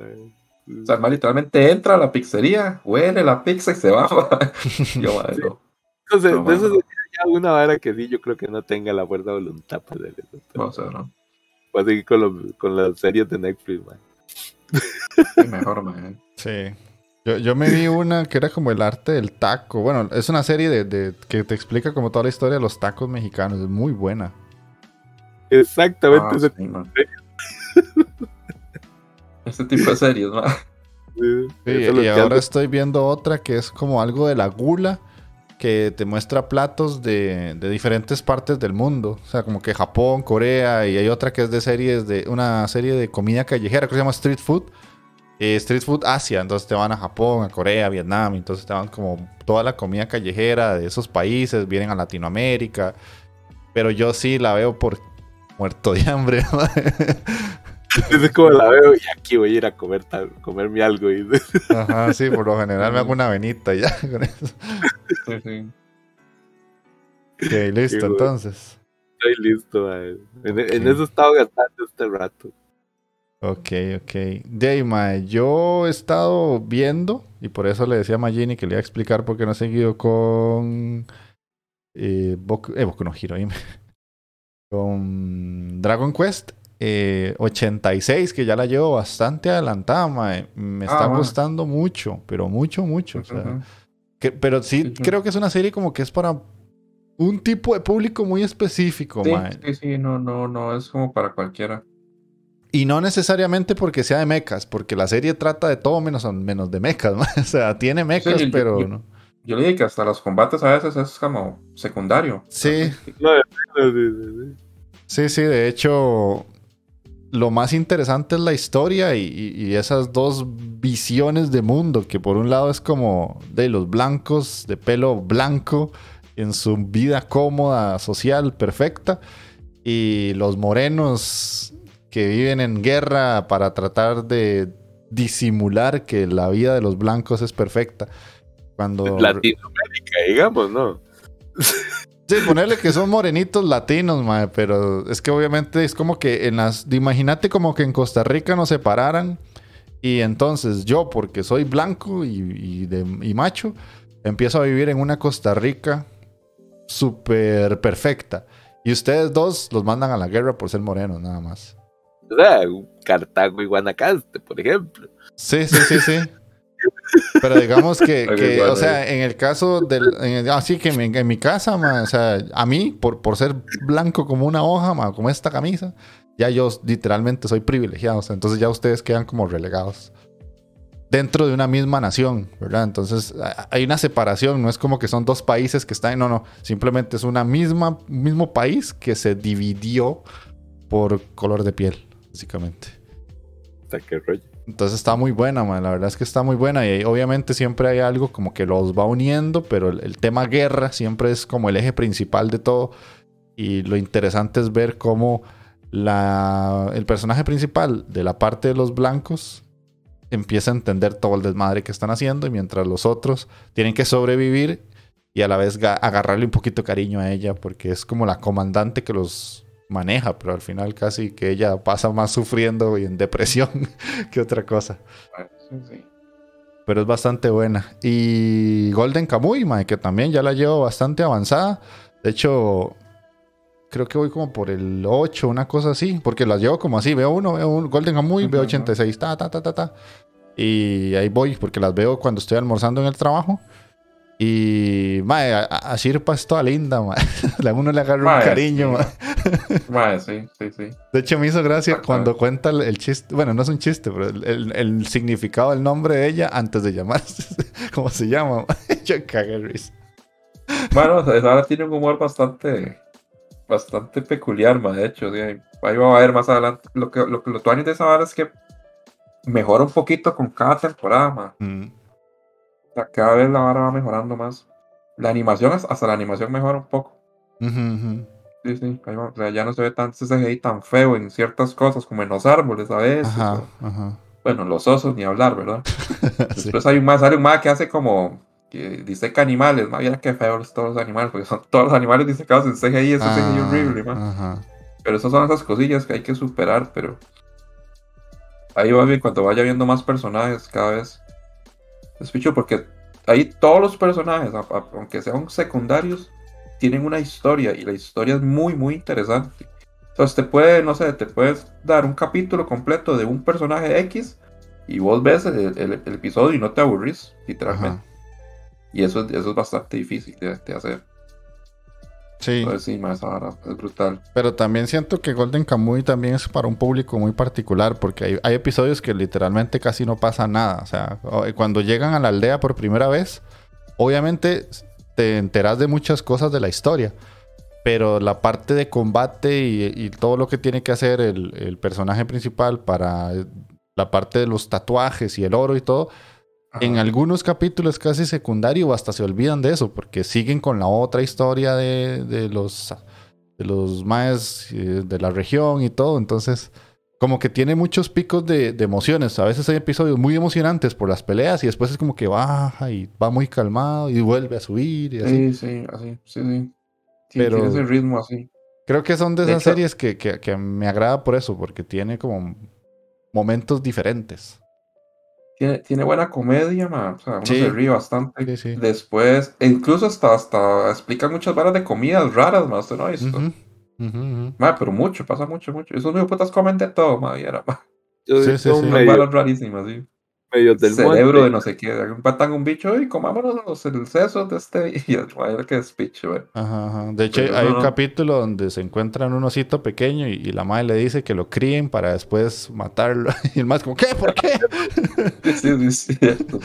sea, el ma literalmente entra a la pizzería, huele la pizza y se va, ma. Yo, ma, no. Entonces, no, de eso sería ya una vara que sí, yo creo que no tenga la fuerza de voluntad para hacer eso. No, o sea, no. Voy a seguir con, lo, con las series de Netflix, man. Sí, mejor, man. Sí. Yo, yo, me vi una que era como el arte del taco. Bueno, es una serie de, de, que te explica como toda la historia de los tacos mexicanos. Es muy buena. Exactamente. Ah, ese sí, tipo este tipo de series, ¿no? Sí, sí y ahora estoy viendo otra que es como algo de la gula que te muestra platos de, de, diferentes partes del mundo. O sea, como que Japón, Corea, y hay otra que es de series de una serie de comida callejera que se llama Street Food eh, street food Asia, entonces te van a Japón, a Corea, a Vietnam, entonces te van como toda la comida callejera de esos países, vienen a Latinoamérica, pero yo sí la veo por muerto de hambre. Es como la veo y aquí voy a ir a comer comerme algo. Y... Ajá, sí, por lo general me hago una venita ya con eso. Sí, sí. Ok, listo, entonces. Estoy listo, man. En, okay. en, eso estaba gastando este rato. Ok, ok. Dayma, yo he estado viendo, y por eso le decía a Magini que le iba a explicar por qué no he seguido con. Eh, Boku, eh, Boku no Hero, con Dragon Quest eh, 86, que ya la llevo bastante adelantada, mae. Me está ah, bueno. gustando mucho, pero mucho, mucho. O sea, -huh. que, pero sí, creo que es una serie como que es para un tipo de público muy específico, sí, mae. Sí, sí, no, no, no, es como para cualquiera. Y no necesariamente porque sea de mechas, porque la serie trata de todo menos, menos de mechas, o sea, tiene mechas, sí, pero yo, no. Yo le dije que hasta los combates a veces es como secundario. Sí, No, no, sí, sí. De hecho, lo más interesante es la historia y esas dos visiones de mundo, que por un lado es como de los blancos, de pelo blanco, en su vida cómoda, social, perfecta, y los morenos que viven en guerra para tratar de disimular que la vida de los blancos es perfecta. Cuando Latinoamérica, digamos, ¿no? Sí, ponerle que son morenitos latinos, mae, pero es que obviamente es como que en las... Imagínate como que en Costa Rica nos separaran y entonces yo, porque soy blanco y, y de- y macho, empiezo a vivir en una Costa Rica súper perfecta. Y ustedes dos los mandan a la guerra por ser morenos, nada más. Sea, Cartago y Guanacaste, por ejemplo. Sí, sí, sí, sí. Pero digamos que, Ok, que, bueno, o sea, en el caso del... el- Así que en, mi- en mi casa, ma, o sea, a mí, por, por ser blanco como una hoja, ma, como esta camisa, ya yo literalmente soy privilegiado. o sea, entonces ya ustedes quedan como relegados. Dentro de una misma nación, ¿verdad? Entonces hay una separación, no es como que son dos países que están... No, no, simplemente es una misma, un mismo país que se dividió por color de piel, básicamente. Hasta qué rollo. Entonces está muy buena, man. la verdad es que está muy buena y obviamente siempre hay algo como que los va uniendo, pero el, el tema guerra siempre es como el eje principal de todo y lo interesante es ver cómo la, el personaje principal de la parte de los blancos empieza a entender todo el desmadre que están haciendo y mientras los otros tienen que sobrevivir y a la vez ga- agarrarle un poquito de cariño a ella porque es como la comandante que los maneja, pero al final casi que ella pasa más sufriendo y en depresión que otra cosa. Bueno, sí, sí. Pero es bastante buena. Y Golden Kamuy, mae, que también ya la llevo bastante avanzada. De hecho, creo que voy como por el 8, una cosa así. Porque las llevo como así. Veo uno, veo un Golden Kamuy, veo Ujú, 86, ta, ta, ta, ta, ta. Y ahí voy, porque las veo cuando estoy almorzando en el trabajo. Y, mae, a, a Shirpa es toda linda, mae. A uno le agarra un cariño, mae. Mae, sí, sí, sí. De hecho, me hizo gracia cuando cuenta el, el chiste. Bueno, no es un chiste, pero el, el- el significado del nombre de ella antes de llamarse. ¿Cómo se llama? Yo cagué risa. Bueno, ahora tiene un humor bastante, bastante peculiar, ma, de hecho. sí, ahí va a ver más adelante. Lo que lo, que lo tuanis de esa vara es que mejora un poquito con cada temporada, ma. Mm. O sea, cada vez la vara va mejorando más. La animación, hasta la animación mejora un poco. Ujú, ujú. Sí, sí, ahí va. O sea, ya no se ve tan CGI tan feo en ciertas cosas, como en los árboles a veces. Ajá, o- ajá. bueno, los osos, ni hablar, ¿verdad? Sí. Después hay un más, sale un más que hace como que diseca animales, más bien que feos todos los animales, porque son todos los animales disecados en CGI, ese CGI Ah, horrible, man. Ajá. Pero esas son esas cosillas que hay que superar, pero ahí va bien cuando vaya viendo más personajes cada vez. Porque ahí todos los personajes, a- a- aunque sean secundarios, tienen una historia y la historia es muy, muy interesante. Entonces te puede, no sé, te puedes dar un capítulo completo de un personaje X y vos ves el, el- el episodio y no te aburrís, literalmente. Ajá. Y eso, eso es bastante difícil de, de hacer. Sí, Entonces sí, más ahora es brutal. pero también siento que Golden Kamuy también es para un público muy particular, porque hay, hay episodios que literalmente casi no pasa nada. O sea, o- cuando llegan a la aldea por primera vez, obviamente te enteras de muchas cosas de la historia. Pero la parte de combate y, y todo lo que tiene que hacer el, el personaje principal para la parte de los tatuajes y el oro y todo, en algunos capítulos casi secundario o hasta se olvidan de eso porque siguen con la otra historia de, de los de los maes eh, de la región y todo. Entonces como que tiene muchos picos de, de emociones. A veces hay episodios muy emocionantes por las peleas y después es como que baja y va muy calmado y vuelve a subir y así. Sí, sí, así, sí, sí. Pero- ese ritmo así. creo que son de De esas hecho- series que, que, que me agrada por eso porque tiene como momentos diferentes Tiene, tiene buena comedia, ma. O sea, uno Sí. se ríe bastante. Sí, sí. Después, e incluso hasta, hasta explica muchas varas de comidas raras. ¿Usted no ujú. Ma, pero mucho, pasa mucho, mucho. Esos mismos putas comen de todo, ma. Y era, ma. Yo Sí, sí, sí, son varas rarísimas, sí. Medio del Cerebro monte. de no sé qué. Empatan un bicho y comámonos los, el seso de este. Y el que despiche, ma. Ajá, ajá. De hecho, Pero hay no, un no. capítulo donde se encuentran un osito pequeño y, y la madre le dice que lo críen para después matarlo. Y el más como, ¿qué? ¿Por qué? Sí, sí, sí, cierto.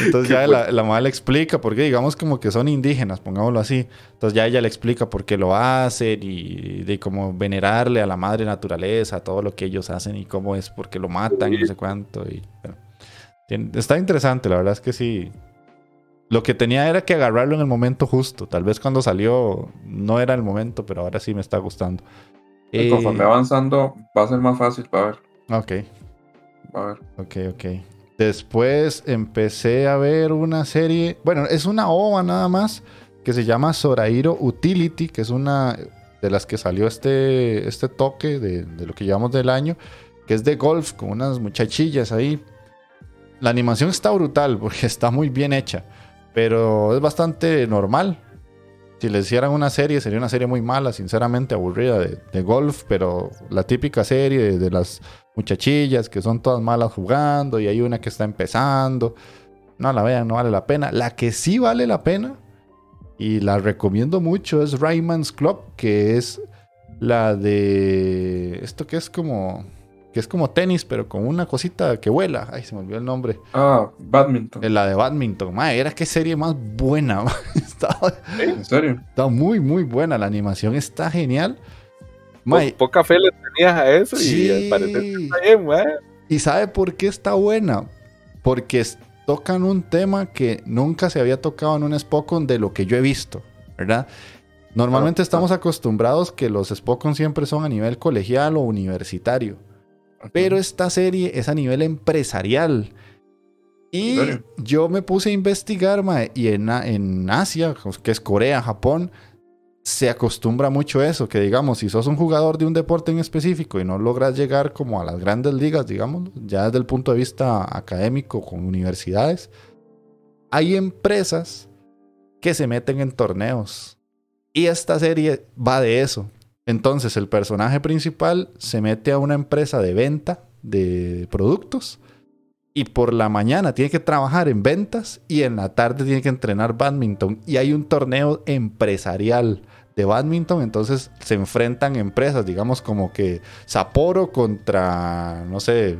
Entonces ya la, la mamá le explica por qué, digamos como que son indígenas, pongámoslo así. Entonces ya ella le explica por qué lo hacen y de cómo venerarle a la madre naturaleza, todo lo que ellos hacen y cómo es porque lo matan y no sé cuánto. Y, bueno, está interesante, la verdad es que sí. Lo que tenía era que agarrarlo en el momento justo. Tal vez cuando salió no era el momento, pero ahora sí me está gustando. Y Eh, conforme avanzando, va a ser más fácil. Va a ver. ok. Va a ver. Ok, ok. Después empecé a ver una serie, bueno, es una ova nada más, que se llama Sorairo Utility, que es una de las que salió este, este toque de, de lo que llevamos del año, que es de golf, con unas muchachillas ahí. La animación está brutal, porque está muy bien hecha, pero es bastante normal. Si le hicieran una serie, sería una serie muy mala, sinceramente aburrida de, golf, pero la típica serie de, de las muchachillas que son todas malas jugando y hay una que está empezando. No la vean, no vale la pena. La que sí vale la pena y la recomiendo mucho es Rayman's Club, que es la de esto que es como que es como tenis, pero con una cosita que vuela. Ay, se me olvidó el nombre. Ah, badminton. Eh, La de badminton. Madre, era qué serie más buena. Estaba, ¿En serio? está muy, muy buena. La animación está genial. Po- poca fe le tenías a eso Sí. y al parecer está bien. ¿Y sabe por qué está buena? Porque tocan un tema que nunca se había tocado en un Spokon de lo que yo he visto, ¿verdad? Normalmente Ah, estamos acostumbrados que los Spokon siempre son a nivel colegial o universitario, pero esta serie es a nivel empresarial. Y ¿En serio? yo me puse a investigar, mae, y en, en Asia, que es Corea, Japón, se acostumbra mucho eso, que digamos, si sos un jugador de un deporte en específico y no logras llegar como a las grandes ligas, digamos, ya desde el punto de vista académico con universidades, hay empresas que se meten en torneos. Y esta serie va de eso. Entonces el personaje principal se mete a una empresa de venta de productos y por la mañana tiene que trabajar en ventas y en la tarde tiene que entrenar badminton. Y hay un torneo empresarial de badminton, entonces se enfrentan empresas, digamos como que Sapporo contra, no sé,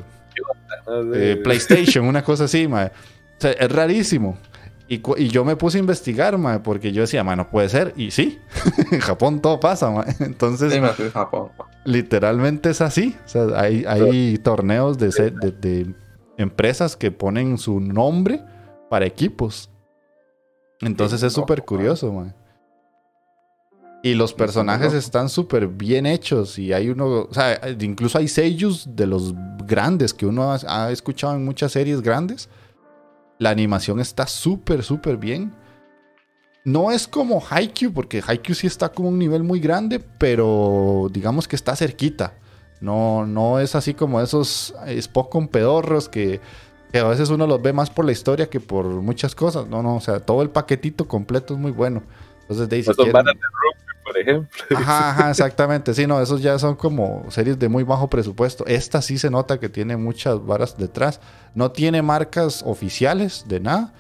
eh. PlayStation, una cosa así, mae. O sea, es rarísimo. Y, yo me puse a investigar, mae, porque yo decía, mae, no puede ser. Y sí, en Japón todo pasa, mae. Entonces, Sí, Japón. literalmente es así. O sea, hay, hay torneos de, de- de empresas que ponen su nombre para equipos. Entonces es súper curioso, mae. Y los personajes están súper bien hechos. Y hay uno, o sea, incluso hay sellos de los grandes que uno ha, ha escuchado en muchas series grandes. La animación está súper, súper bien. No es como Haikyuu, porque Haikyuu sí está como un nivel muy grande, pero digamos que está cerquita. No, no es así como esos Spock con pedorros que, que a veces uno los ve más por la historia que por muchas cosas. No, no, o sea, todo el paquetito completo es muy bueno. Entonces, de ahí, si quieren- por ejemplo. Ajá, ajá, exactamente. Sí, no, esos ya son como series de muy bajo presupuesto. Esta sí se nota que tiene muchas varas detrás. No tiene marcas oficiales de nada.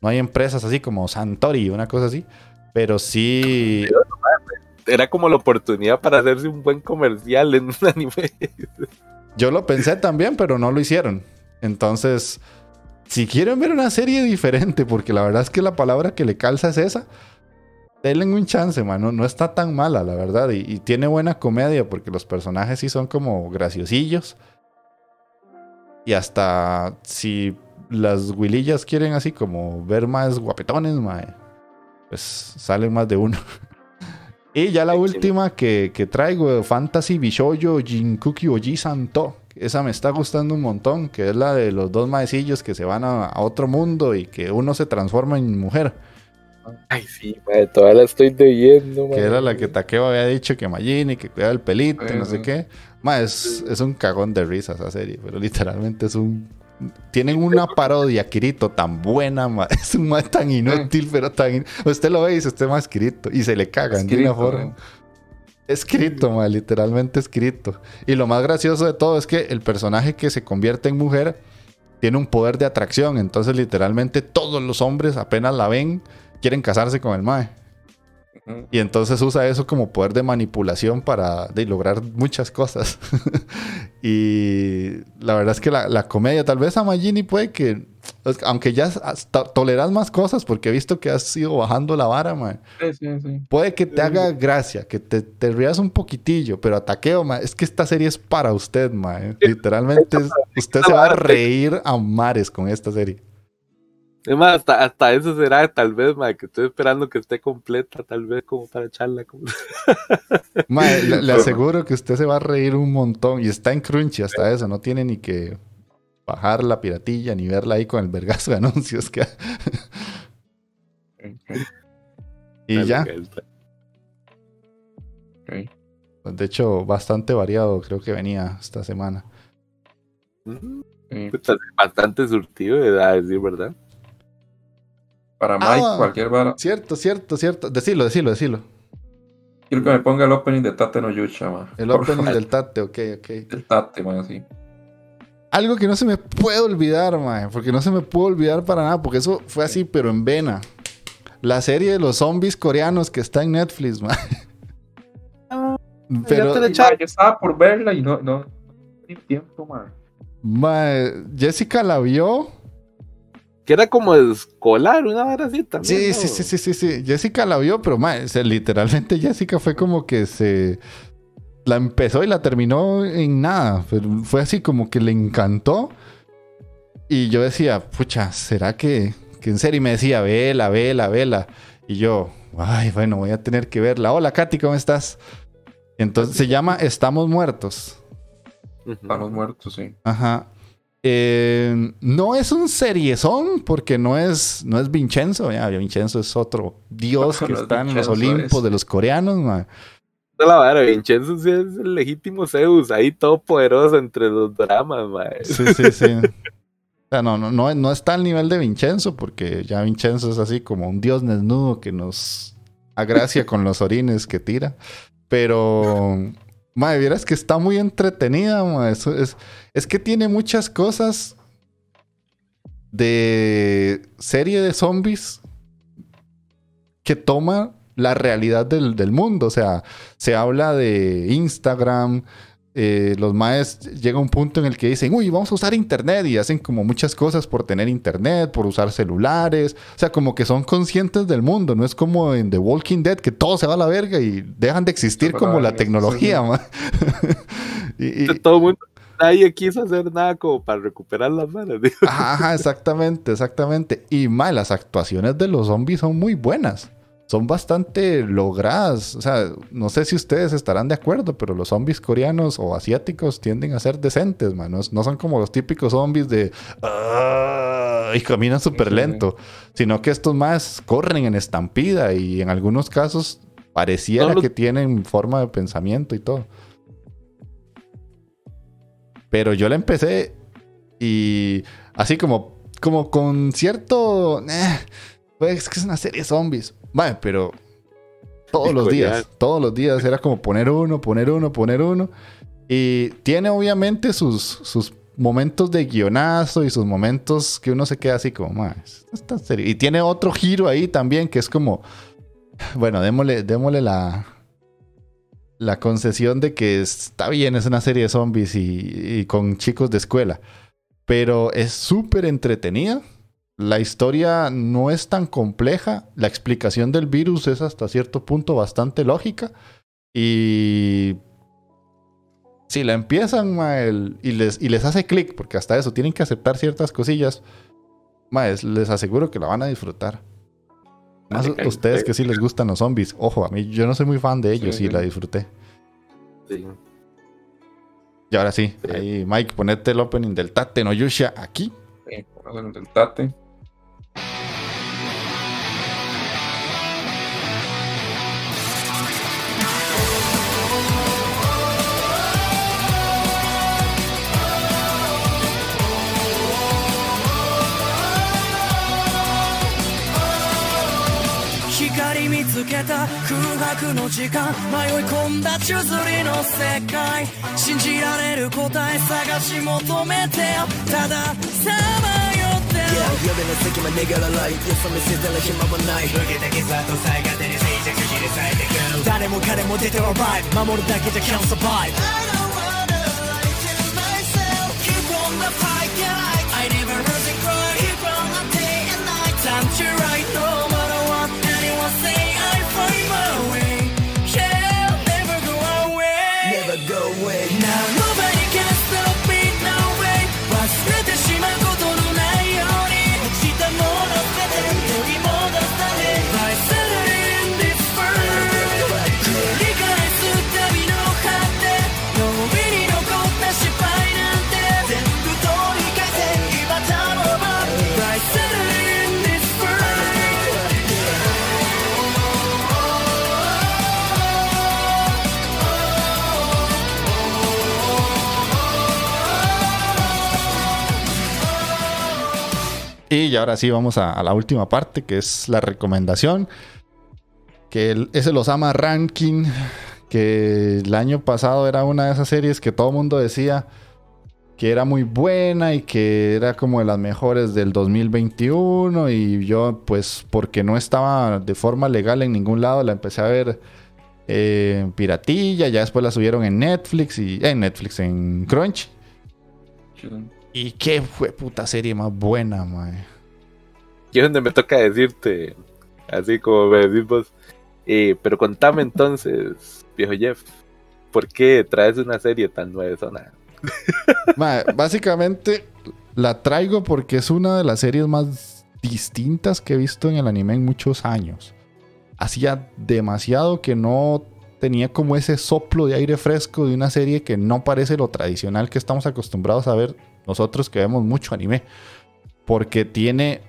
No hay empresas así como Santori, una cosa así. Pero sí. Era como la oportunidad para hacerse un buen comercial en un anime. Yo lo pensé también, pero no lo hicieron. Entonces, si quieren ver una serie diferente, porque la verdad es que la palabra que le calza es esa, denle un chance, mano. No está tan mala, la verdad. Y, y tiene buena comedia, porque los personajes sí son como graciosillos. Y hasta si las huilillas quieren así como ver más guapetones, mae, pues salen más de uno. y ya la última que, que traigo, Fantasy Bishoyo Jinkuki Oji Santo. Esa me está gustando un montón, que es la de los dos maecillos que se van a, a otro mundo y que uno se transforma en mujer. Ay, sí, mae, todavía la estoy debiendo, Que era la que Takeo había dicho que Magini, que cuidaba el pelito y no sé qué. Ma, es, es un cagón de risa esa serie, pero literalmente es un. Tienen una parodia, Kirito, tan buena, ma. Es un ma tan inútil, pero tan. in- Usted lo ve y dice, usted más Kirito. Y se le cagan de una Escrito, forma. ¿no? Escrito, ma, literalmente escrito. Y lo más gracioso de todo es que el personaje que se convierte en mujer tiene un poder de atracción. Entonces, literalmente, todos los hombres apenas la ven, quieren casarse con el mae. Y entonces usa eso como poder de manipulación para de, lograr muchas cosas. y la verdad es que la, la comedia, tal vez a Magini puede que. Aunque ya toleras más cosas porque he visto que has ido bajando la vara, mae. Sí, sí, sí. Puede que te haga gracia, que te, te rías un poquitillo, pero ataqueo, ma, es que esta serie es para usted, ma. eh. Literalmente, es- usted se va a reír a mares con esta serie. Es más, hasta, hasta eso será, tal vez, ma, que estoy esperando que esté completa, tal vez, como para echarla. Como... Ma, le, le aseguro que usted se va a reír un montón. Y está en Crunchy hasta eso, no tiene ni que bajar la piratilla ni verla ahí con el vergazo de anuncios que... Y ya, ok. de hecho, bastante variado creo que venía esta semana. Mm, Sí. puta, Bastante surtido, de a decir verdad. Para Mike, Ah. cualquier vara. Cierto, cierto, cierto. Decilo, decilo, decilo. Quiero que me ponga el opening de Tate no Yucha, man. El Por opening favor. del Tate, ok, ok. El Tate, man, así. Algo que no se me puede olvidar, mae, porque no se me puede olvidar para nada, porque eso fue así, pero en vena. La serie de los zombies coreanos que está en Netflix, mae. Pero, man, yo estaba por verla y no, no, tiempo, man. mae, Jessica la vio. Que era como escolar, una vara así también. Sí, ¿no? sí, sí, sí, sí, sí. Jessica la vio, pero mae, o sea, literalmente Jessica fue como que se la empezó y la terminó en nada. Pero fue así como que le encantó. Y yo decía, pucha, ¿será que, que en serio? Y me decía, vela, vela, vela. Y yo, ay, bueno, voy a tener que verla. Hola, Katy, ¿cómo estás? Entonces se llama Estamos Muertos. Estamos muertos, sí. Ajá. Eh, no es un seriezón porque no es, no es Vincenzo. Ya, Vincenzo es otro dios que No es está en los Olimpos es- de los coreanos. es la vara, Vincenzo sí es el legítimo Zeus, ahí todo poderoso entre los dramas, mae. Sí, sí, sí. O sea, no, no, no, no está al nivel de Vincenzo porque ya Vincenzo es así como un dios desnudo que nos agracia con los orines que tira. Pero, madre, vieras que está muy entretenida, mae. Eso es, es que tiene muchas cosas de serie de zombies que toma la realidad del, del mundo. O sea, se habla de Instagram. eh, los maes llega un punto en el que dicen, uy, vamos a usar internet y hacen como muchas cosas por tener internet, por usar celulares. O sea, como que son conscientes del mundo. No es como en The Walking Dead que todo se va a la verga y dejan de existir como la tecnología, sí. ma. y, y- Todo el mundo, nadie quiso hacer nada como para recuperar las digo. Ajá, exactamente, exactamente. Y más, las actuaciones de los zombies son muy buenas. Son bastante logradas. O sea, no sé si ustedes estarán de acuerdo, pero los zombies coreanos o asiáticos tienden a ser decentes, man. No, no son como los típicos zombies de... "Ah", y caminan súper lento. Sino que estos más corren en estampida y en algunos casos pareciera los- que tienen forma de pensamiento y todo. Pero yo la empecé y así como, como con cierto... eh, pues es que es una serie de zombies. Vale, pero todos los días, todos los días era como poner uno, poner uno, poner uno. Y tiene obviamente sus, sus momentos de guionazo y sus momentos que uno se queda así como, "Ma, esto está serio". Y tiene otro giro ahí también que es como, bueno, démosle, démosle la, la concesión de que está bien, es una serie de zombies y, con chicos de escuela. Pero es súper entretenida. La historia no es tan compleja. La explicación del virus es hasta cierto punto bastante lógica. Y si la empiezan ma, el- y, les, y les hace clic, porque hasta eso tienen que aceptar ciertas cosillas, ma, es- les aseguro que la van a disfrutar. Más ay, ustedes que sí les gustan los zombies. Ojo, a mí yo no soy muy fan de ellos Sí, y la disfruté. Sí. Y ahora sí, Sí. ahí Mike, ponete el opening del Tate no Yusha aquí. Sí, el del Tate. つけた空白の時間。迷い込んだ宙づりの世界。信じられる答え探し求めてよ。たださまよってよ。夜の隙間逃げらない。よそ見せたら暇もない。受けた傷跡最果てに静寂切り裂いてく。誰も彼も出ては r イ。ブ守るだけじゃキャンサ survive Y ahora sí vamos a, la última parte, que es la recomendación. Que el- es el Ranking, que el año pasado era una de esas series que todo el mundo decía que era muy buena y que era como de las mejores del 2021 y yo pues porque no estaba de forma legal en ningún lado la empecé a ver eh, en piratilla, ya después la subieron en Netflix y eh, en Netflix en Crunch. Y qué fue puta serie más buena, mae. Y es donde me toca decirte, así como me decís vos. Eh, pero contame entonces, viejo Jeff, ¿por qué traes una serie tan nueva? Mae, básicamente la traigo porque es una de las series más distintas que he visto en el anime en muchos años. Hacía demasiado que no tenía como ese soplo de aire fresco de una serie que no parece lo tradicional que estamos acostumbrados a ver nosotros que vemos mucho anime. Porque tiene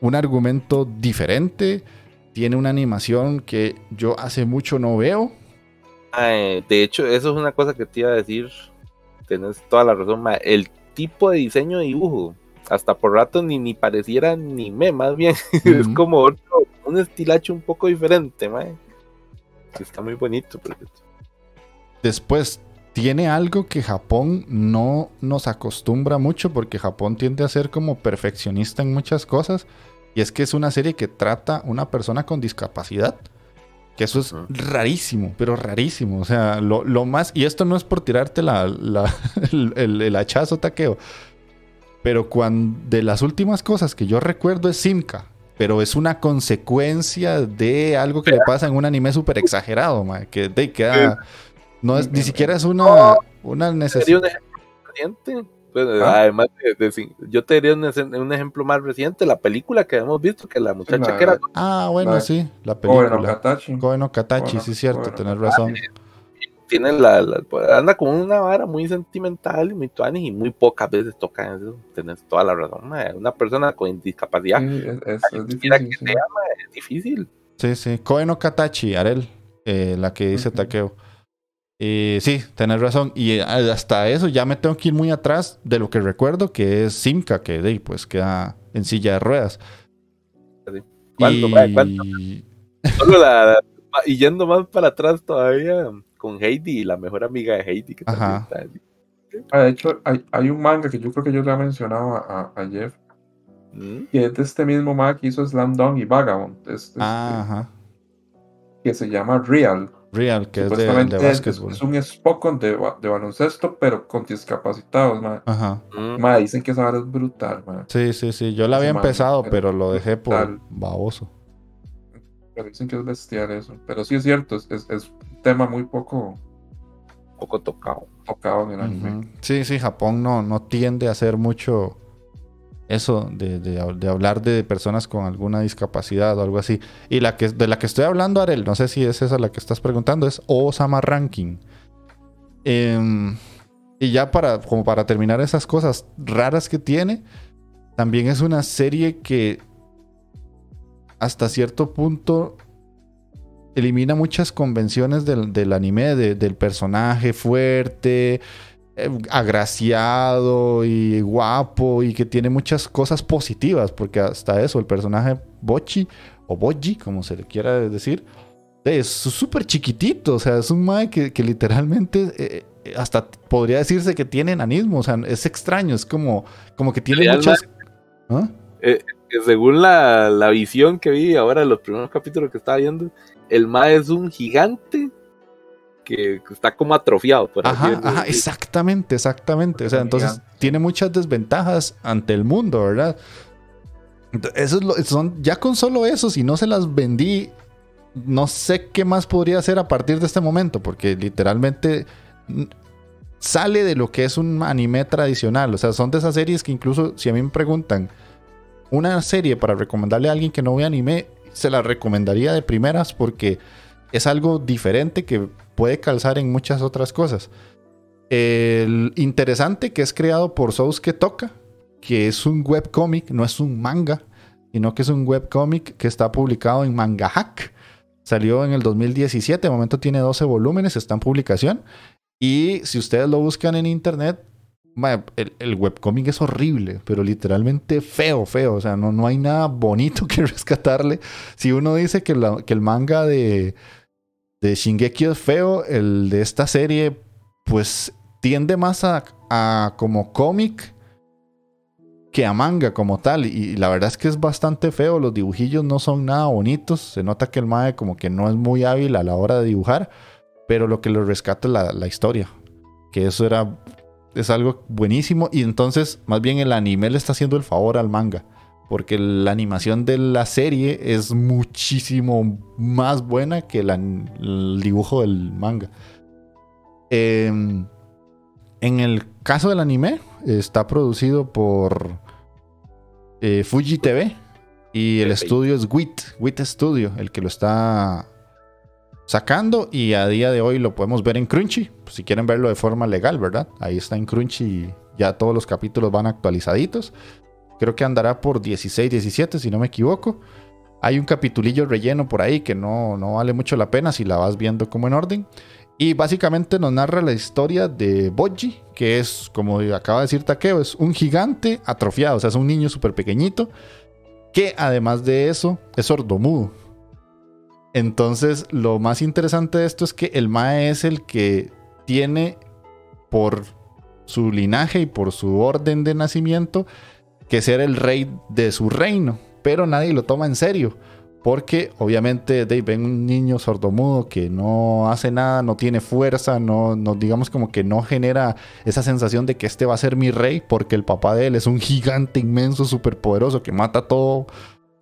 un argumento diferente, tiene una animación que yo hace mucho no veo. Ay, de hecho, eso es una cosa que te iba a decir. Tienes toda la razón, ma. El tipo de diseño de dibujo, hasta por rato ni, ni pareciera anime, más bien. es como otro, un estilacho un poco diferente, ma. Está muy bonito, Después, tiene algo que Japón no nos acostumbra mucho porque Japón tiende a ser como perfeccionista en muchas cosas. Y es que es una serie que trata una persona con discapacidad. Que eso es rarísimo, pero rarísimo. O sea, lo, lo más... Y esto no es por tirarte la, la- el, el- el hachazo taqueo. Pero cuando de las últimas cosas que yo recuerdo es Simca. Pero es una consecuencia de algo que le pasa en un anime súper exagerado, que de, queda... No es, ni siquiera es una, una Sería necesidad. un ejemplo reciente. Bueno, Ah. Además, de, de- yo te diría un, ejemplo más reciente, la película que hemos visto, que la muchacha La- que era Ah, bueno, La- sí, la película. Katachi. Koe no Katachi, Bueno, sí, cierto, bueno. tenés razón. tiene la, la- pues, anda con una vara muy sentimental y muy tuanis y muy pocas veces toca eso. Tienes toda la razón. Una persona con discapacidad Sí, es, es, difícil. que sí. sea, mae, es difícil. Sí, sí. Koe no Katachi, Arel, eh, la que dice. Takeo. Y sí, tenés razón. Y eh, hasta eso ya me tengo que ir muy atrás de lo que recuerdo, que es Simca, que de ahí, pues queda en silla de ruedas. ¿Cuánto, y... ¿Cuánto? Solo la, y yendo más para atrás todavía con Heidi, la mejor amiga de Heidi. Que también Ajá. está ahí. Ah, de hecho, hay, hay un manga que yo creo que yo le he mencionado a, a Jeff, Mm. que es de este mismo manga que hizo Slam Dunk y Vagabond, es- es- Ah, ajá. que se llama Real. Real, que es de, de es, básquetbol. es un Spokon de, ba- de baloncesto, pero con discapacitados, ma. Ajá. Mm. Ma, dicen que esa vara es brutal, ma. Sí, sí, sí. Yo la había empezado, pero pero lo dejé por brutal. baboso. Pero dicen que es bestial eso. Pero sí es cierto, es, es, es un tema muy poco poco tocado. tocado en el anime. Sí, sí, Japón no, no tiende a hacer mucho eso de, de- hablar de personas con alguna discapacidad o algo así. Y la que de la que estoy hablando, Arel, no sé si es esa la que estás preguntando, es Osama Ranking. Em, y ya para, como para terminar esas cosas raras que tiene, también es una serie que hasta cierto punto elimina muchas convenciones del, del anime, de- del personaje fuerte, eh, agraciado y guapo y que tiene muchas cosas positivas, porque hasta eso, el personaje Bochi o Boji, como se le quiera decir, es súper chiquitito, o sea, es un mae que, que literalmente eh, eh, hasta podría decirse que tiene enanismo, o sea, es extraño, es como, como que tiene muchas... ¿Ah? Según la, la visión que vi ahora en los primeros capítulos que estaba viendo, el Ma es un gigante que está como atrofiado. Por Ajá, exactamente, exactamente. O sea, entonces tiene muchas desventajas ante el mundo, ¿verdad? Eso es lo, son, ya con solo eso, si no se las vendí, no sé qué más podría hacer a partir de este momento, porque literalmente sale de lo que es un anime tradicional. O sea, son de esas series que incluso si a mí me preguntan una serie para recomendarle a alguien que no ve anime, se la recomendaría de primeras porque es algo diferente que puede calzar en muchas otras cosas. El interesante que es creado por Sousuke Toka, que es un webcomic, no es un manga, sino que es un webcomic que está publicado en Manga Hack. Salió en el 2017, de momento tiene 12 volúmenes, está en publicación. Y si ustedes lo buscan en internet, el, el webcomic es horrible, pero literalmente feo, feo. O sea, no, no hay nada bonito que rescatarle. Si uno dice que, que el manga de, de Shingeki es feo, el de esta serie, pues tiende más a, como cómic que a manga como tal. Y, la verdad es que es bastante feo. Los dibujillos no son nada bonitos. Se nota que el mae como que no es muy hábil a la hora de dibujar. Pero lo que lo rescata es la, la historia. Que eso era. Es algo buenísimo. Y entonces, más bien el anime le está haciendo el favor al manga. Porque la animación de la serie es muchísimo más buena que la- el dibujo del manga. Em, en el caso del anime, está producido por eh, Fuji TV y el estudio es WIT, WIT Studio, el que lo está sacando y a día de hoy lo podemos ver en Crunchy, pues, si quieren verlo de forma legal, ¿verdad? Ahí está en Crunchy y ya todos los capítulos van actualizaditos. Creo que andará por 16, 17, si no me equivoco. Hay un capitulillo relleno por ahí que no, no vale mucho la pena si la vas viendo como en orden. Y básicamente nos narra la historia de Boji, que es, como acaba de decir Takeo, es un gigante atrofiado, o sea, es un niño súper pequeñito, que además de eso es sordomudo. Entonces, lo más interesante de esto es que el Mae es el que tiene por su linaje y por su orden de nacimiento que ser el rey de su reino, pero nadie lo toma en serio. Porque obviamente Dave ven un niño sordomudo que no hace nada, no tiene fuerza, no, no digamos como que no genera esa sensación de que este va a ser mi rey, porque el papá de él es un gigante inmenso, superpoderoso que mata todo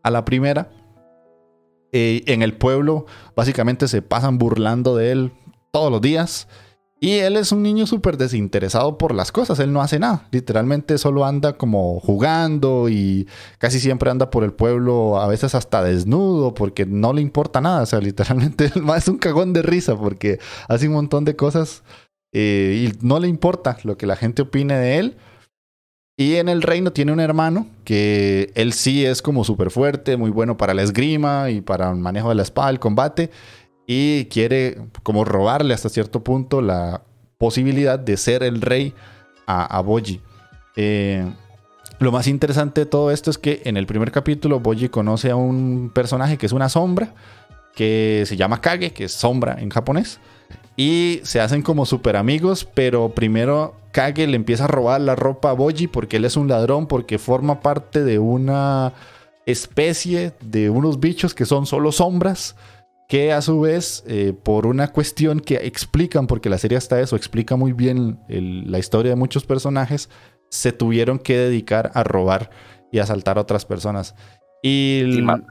a la primera. Eh, en el pueblo básicamente se pasan burlando de él todos los días. Y él es un niño súper desinteresado por las cosas, él no hace nada, literalmente solo anda como jugando y casi siempre anda por el pueblo, a veces hasta desnudo, porque no le importa nada, o sea, literalmente el más es un cagón de risa porque hace un montón de cosas eh, y no le importa lo que la gente opine de él. Y en el reino tiene un hermano que él sí es como súper fuerte, muy bueno para la esgrima y para el manejo de la espada, el combate y quiere como robarle hasta cierto punto la posibilidad de ser el rey a, a Boji. Eh, lo más interesante de todo esto es que en el primer capítulo Boji conoce a un personaje que es una sombra, que se llama Kage, que es sombra en japonés, y se hacen como super amigos, pero primero Kage le empieza a robar la ropa a Boji porque él es un ladrón, porque forma parte de una especie de unos bichos que son solo sombras que a su vez, eh, por una cuestión que explican, porque la serie hasta eso explica muy bien el- la historia de muchos personajes, se tuvieron que dedicar a robar y asaltar a otras personas. Y, Y l- ma-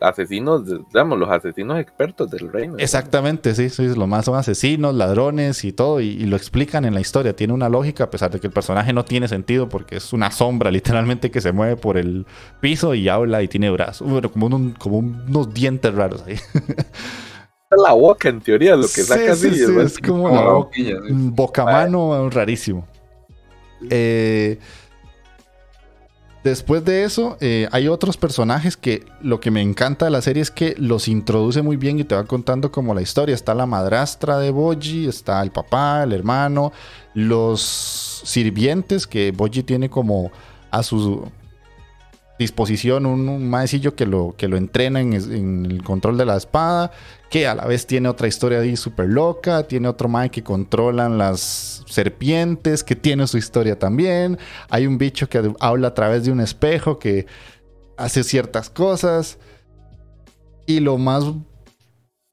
asesinos, digamos, los asesinos expertos del reino. exactamente, sí, sí, lo más son asesinos, ladrones y todo, y, y lo explican en la historia. Tiene una lógica, a pesar de que el personaje no tiene sentido, porque es una sombra literalmente que se mueve por el piso y habla y tiene brazos, bueno, como, un- como unos dientes raros ahí. La boca, en teoría, lo que saca sí, así. sí, es- es como Como la la boquilla, sí. Un Bocamano rarísimo. Eh, después de eso, eh, hay otros personajes que lo que me encanta de la serie es que los introduce muy bien y te va contando como la historia. Está la madrastra de Boji, está el papá, el hermano, los sirvientes que Boji tiene como a su disposición un, un maecillo que lo, que lo entrena en, en el control de la espada, que a la vez tiene otra historia ahí súper loca, tiene otro mae que controlan las serpientes, que tiene su historia también, hay un bicho que habla a través de un espejo que hace ciertas cosas, y lo más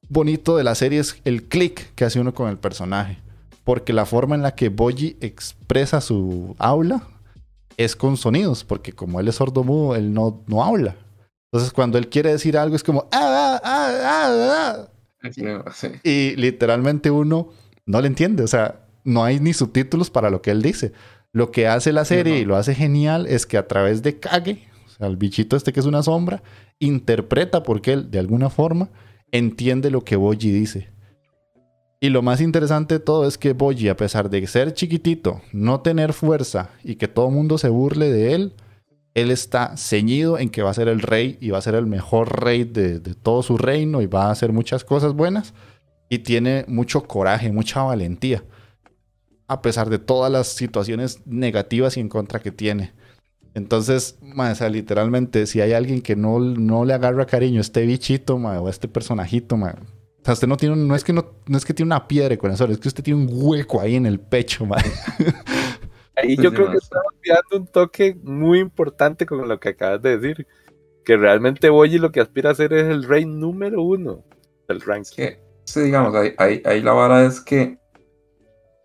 bonito de la serie es el click que hace uno con el personaje, porque la forma en la que Boji expresa su aula es con sonidos, porque como él es sordomudo, él no, no habla. Entonces, cuando él quiere decir algo, es como. "Ah, ah, ah, ah, ah". Sí, sí. Y literalmente uno no le entiende. O sea, no hay ni subtítulos para lo que él dice. Lo que hace la serie no. y lo hace genial es que a través de Kage, o sea, el bichito este que es una sombra, interpreta porque él, de alguna forma, entiende lo que Boji dice. Y lo más interesante de todo es que Boji, a pesar de ser chiquitito, no tener fuerza y que todo el mundo se burle de él, él está ceñido en que va a ser el rey y va a ser el mejor rey de, todo su reino y va a hacer muchas cosas buenas. Y tiene mucho coraje, mucha valentía. a pesar de todas las situaciones negativas y en contra que tiene. Entonces, mae, o literalmente, si hay alguien que no, no le agarra cariño a este bichito, mae, o a este personajito, mae, o sea, usted no tiene un- no es que no, no es que tiene una piedra de corazón, es que usted tiene un hueco ahí en el pecho, mae. Ahí yo sí, creo que estamos dando un toque muy importante con lo que acabas de decir. Que realmente Boyi lo que aspira a ser es el rey número uno del ranking. que, sí, digamos, ahí, ahí, ahí la vara es que,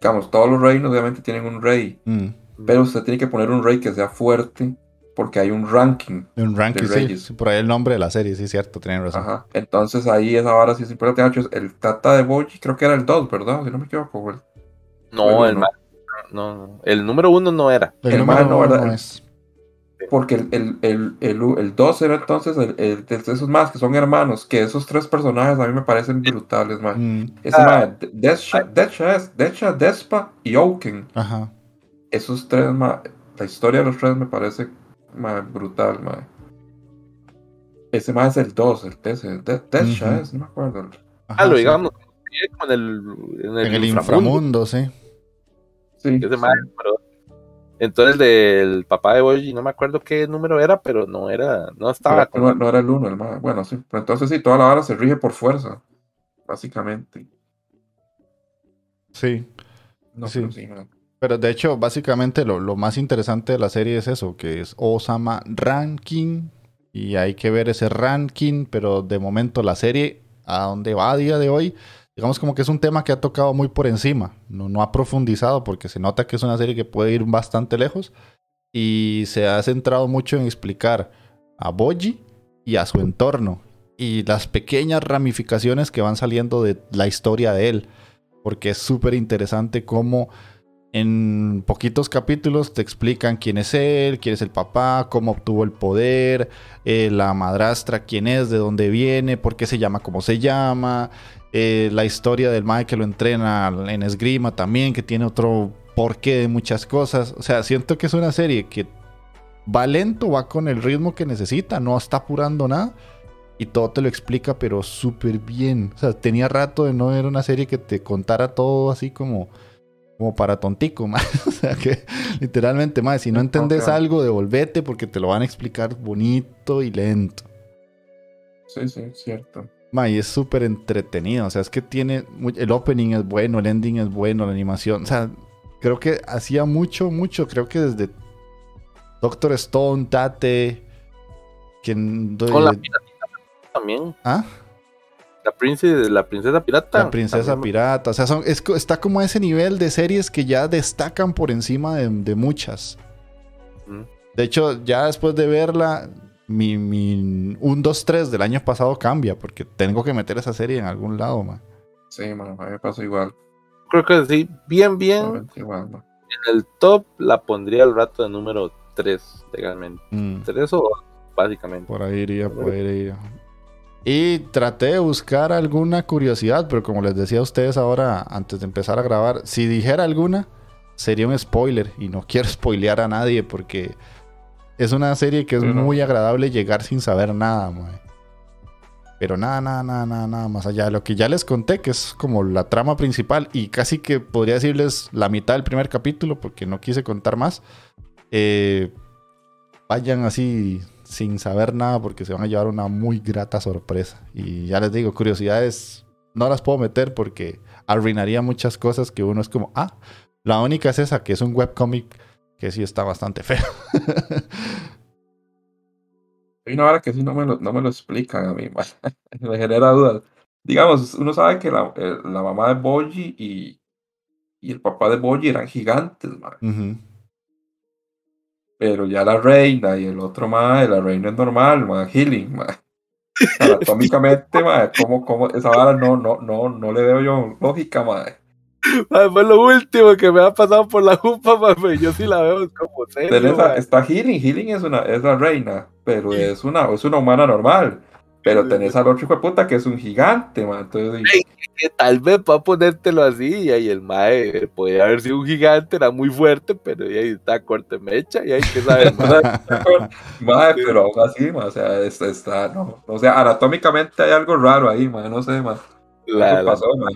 digamos, todos los reinos obviamente tienen un rey, Mm. pero usted tiene que poner un rey que sea fuerte porque hay un ranking. Un ranking, De sí, Reyes. sí, Por ahí el nombre de la serie, sí, cierto, tienen razón. Ajá. Entonces ahí esa vara sí es importante. El Tata de Boji creo que era el 2, ¿verdad? Si no me equivoco. el- No, Bueno, el, no. ma- no, no. el número uno no era. El, El número no, uno ¿verdad? no es. Porque el, el, el, el, u- el 2 era entonces el, el de esos más que son hermanos, que esos tres personajes a mí me parecen brutales, man. Mm, Ese Ah. De- Desha, Desha, Desha, Despa y Oaken. ajá. Esos tres, ma, la historia de los tres me parece ma, brutal, ma. Ese más es el 2, el ese, de, Desha Ujú. es, no me acuerdo. ajá, Ah, lo sí. digamos, como en el, en el, En el inframundo. inframundo, sí. Sí, Ese sí. mae, pero- Entonces del papá de Boyi, no me acuerdo qué número era, pero no era, no estaba no, con- no- no era el 1, el más. Bueno, sí, pero entonces sí, toda la hora se rige por fuerza, básicamente. Sí. No, Sí. pero sí. Pero de hecho, básicamente lo, lo más interesante de la serie es eso, que es Osama Ranking. Y hay que ver ese ranking, pero de momento la serie, a donde va a día de hoy, digamos como que es un tema que ha tocado muy por encima. No, no ha profundizado porque se nota que es una serie que puede ir bastante lejos. Y se ha centrado mucho en explicar a Boji y a su entorno. Y las pequeñas ramificaciones que van saliendo de la historia de él. Porque es súper interesante cómo en poquitos capítulos te explican quién es él, quién es el papá, cómo obtuvo el poder, eh, la madrastra, quién es, de dónde viene, por qué se llama como se llama, eh, la historia del mae que lo entrena en esgrima también, que tiene otro porqué de muchas cosas. O sea, siento que es una serie que va lento, va con el ritmo que necesita, no está apurando nada. Y todo te lo explica, pero súper bien. O sea, tenía rato de no ver una serie que te contara todo así como, como para tontico, ma. O sea, que literalmente, más si no entendés algo, devolvete porque te lo van a explicar bonito y lento. Sí, sí, cierto. Ma, y es súper entretenido. O sea, es que tiene. El opening es bueno, el ending es bueno, la animación. O sea, creo que hacía mucho, mucho. Creo que desde Doctor Stone, Tate. Quien, con la piratita también. ¿Ah? La princesa, la princesa pirata. La princesa también. pirata. O sea, son- es está como a ese nivel de series que ya destacan por encima de, de muchas. Mm. De hecho, ya después de verla, mi, mi 1, 2, 3 del año pasado cambia. Porque tengo que meter esa serie en algún lado, man. Sí, ma, a mí me pasó igual. Creo que sí, bien, bien. igual. En el top la pondría al rato de número 3, legalmente. Mm. 3 o básicamente. Por ahí iría, por ahí iría. Y traté de buscar alguna curiosidad, pero como les decía a ustedes ahora, antes de empezar a grabar, si dijera alguna, sería un spoiler. Y no quiero spoilear a nadie porque es una serie que es muy agradable llegar sin saber nada. Pero nada, nada, nada, nada, nada más allá de lo que ya les conté, que es como la trama principal y casi que podría decirles la mitad del primer capítulo porque no quise contar más. Eh, vayan así sin saber nada porque se van a llevar una muy grata sorpresa. Y ya les digo, curiosidades no las puedo meter porque arruinaría muchas cosas que uno es como, ah, la única es esa, que es un webcomic que sí está bastante feo. Hay una hora que sí no me lo, no me lo explican a mí, me genera dudas. Digamos, uno sabe que la, eh, la mamá de Boji y, y el papá de Boji eran gigantes, ma. Ujú. Pero ya la reina y el otro ma, la reina es normal, ma, healing, ma. Anatómicamente, ma, como, como, esa vara no, no, no, no le veo yo lógica. Ay, fue lo último que me ha pasado por la jupa, mami. Yo sí la veo como serio. Tenés a- mae. está healing, healing es una, es la reina, pero es una, es una humana normal. Pero tenés al otro hijo de puta que es un gigante, ma. Entonces, Ey. Que tal vez para ponértelo así, y ahí el mae podía haber sido un gigante, era muy fuerte, pero y ahí está corte mecha, y ahí que saber más. Madre, pero aún así, o sea, está, está, no, o sea, anatómicamente hay algo raro ahí, ma, no sé, ma, La, algo la- pasó, ma.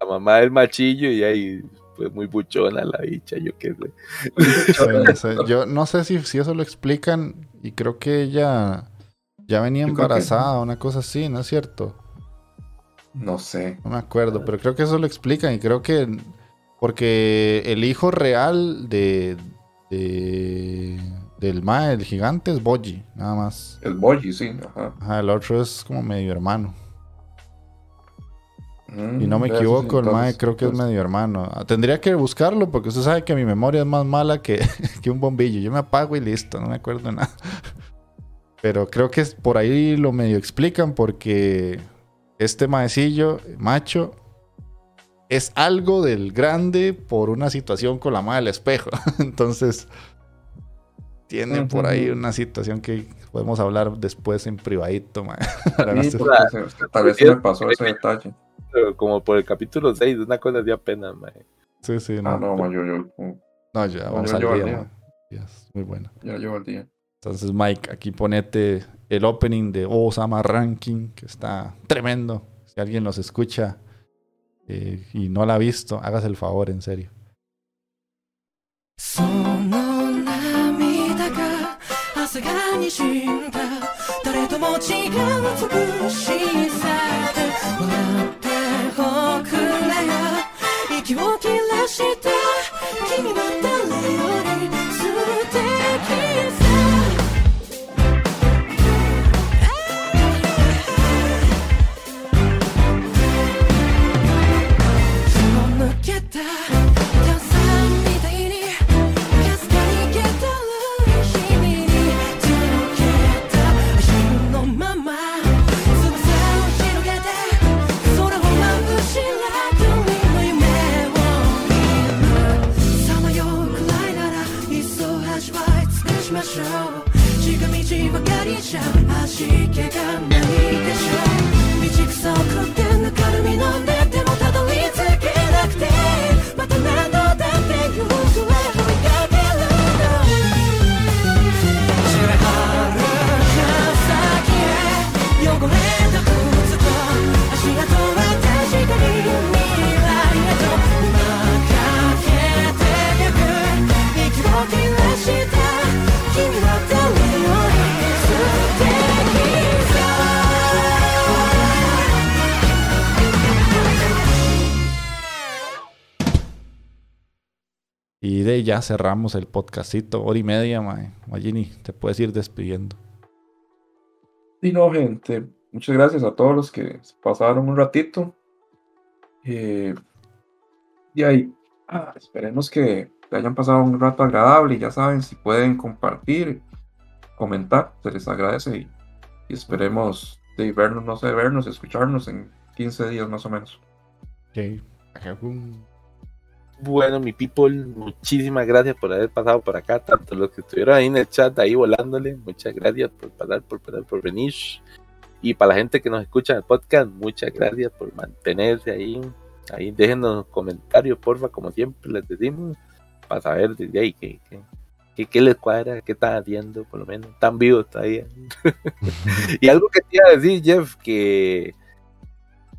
la mamá del machillo, y ahí pues muy buchona la bicha, yo qué sé. Sí, no sé. Yo no sé si, si eso lo explican y creo que ella ya venía Yo creo que embarazada, una cosa así, ¿no es cierto? No sé. No me acuerdo, pero creo que eso lo explican y creo que porque el hijo real de, de del mae, el gigante es Boji, nada más. El Boji, sí. Ajá. Ajá, el otro es como medio hermano. Mm, Y no me equivoco, el mae creo que es medio hermano. Tendría que buscarlo porque usted sabe que mi memoria es más mala que, que un bombillo. Yo me apago y listo, no me acuerdo de nada. Pero creo que es- por ahí lo medio explican porque este maecillo, macho, es algo del grande por una situación con la madre del espejo. Entonces, tiene por ahí una situación que podemos hablar después en privadito, mae. No se- tal vez se me pasó ese detalle. Pero como por el capítulo 6, una cosa de apenas, mae. Sí, sí, Ah, no. no, ma, yo, yo, No, ya No, vamos yo al al día, es muy bueno. ya llevo el día. Entonces, Mike, aquí ponete el opening de Osama Ranking, que está tremendo. Si alguien nos escucha eh, y no la ha visto, hágase el favor, en serio. じゃ味気がない。Y de ahí ya cerramos el podcastito, hora y media, mae. Magini, te puedes ir despidiendo. Y no, gente, muchas gracias a todos los que se pasaron un ratito. Eh, y ahí, ah, esperemos que te hayan pasado un rato agradable y ya saben, si pueden compartir, comentar, se les agradece y, y esperemos de vernos, no sé, vernos, escucharnos en 15 días más o menos. Ok. Bueno, mi people, muchísimas gracias por haber pasado por acá, tanto los que estuvieron ahí en el chat, ahí volándole, muchas gracias por pasar, por pasar, por venir. Y para la gente que nos escucha en el podcast, muchas gracias por mantenerse ahí. Ahí déjenos comentarios, porfa, como siempre les decimos, para saber desde ahí qué, qué, qué, les cuadra, qué están haciendo, por lo menos, están vivos todavía. y algo que te iba a decir, Jeff, que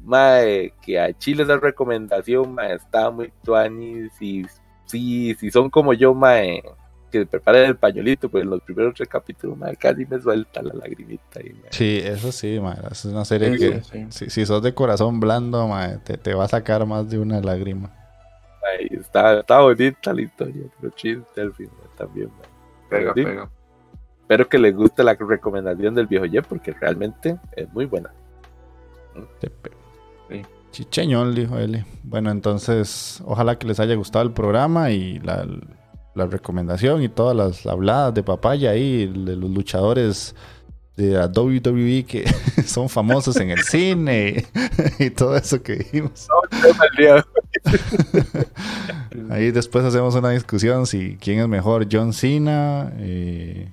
mae, que a Chile esa recomendación mae, está muy tuanis y sí, si son como yo, mae, que preparen el pañuelito, pues en los primeros tres capítulos, mae, casi me suelta la lagrimita ahí, mae. Sí, eso sí, mae. Es una serie Sí, que, sí, si, si sos de corazón blando, mae, te, te va a sacar más de una lágrima. Mae, está, está bonita la historia, pero chiste al final también, mae. Pega, Sí. pega. Espero que les guste la recomendación del viejo Jeff, porque realmente es muy buena. Sí. Chicheñón, dijo él. Bueno, entonces, ojalá que les haya gustado el programa y la, la recomendación y todas las habladas de papaya ahí, de los luchadores de la WWE que son famosos en el cine y todo eso que dijimos. Ahí después hacemos una discusión si quién es mejor, John Cena, eh,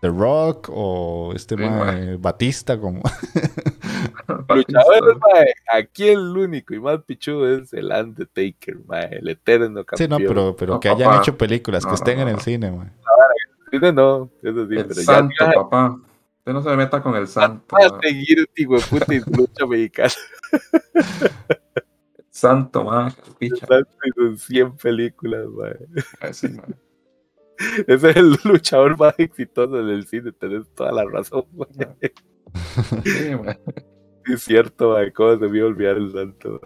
The Rock o este Sí, mae Batista como Luchadores, mae, aquí el único y más pichudo es el Undertaker, mae, el eterno Sí, campeón. no, pero, pero No, que hayan papá. hecho películas, que No, no, estén en no, el no. cine, mae. Cine no, eso sí, El pero santo, ya- papá. Usted no se meta con el santo. a seguir, de puta, y lucha mexicana. Santo, man, picha. Santo y sus 100 películas, mae. Ese, man. Ese es el luchador más exitoso del cine, tenés toda la razón. Sí, man. Es cierto, mae. ¿Cómo se me iba a olvidar el santo?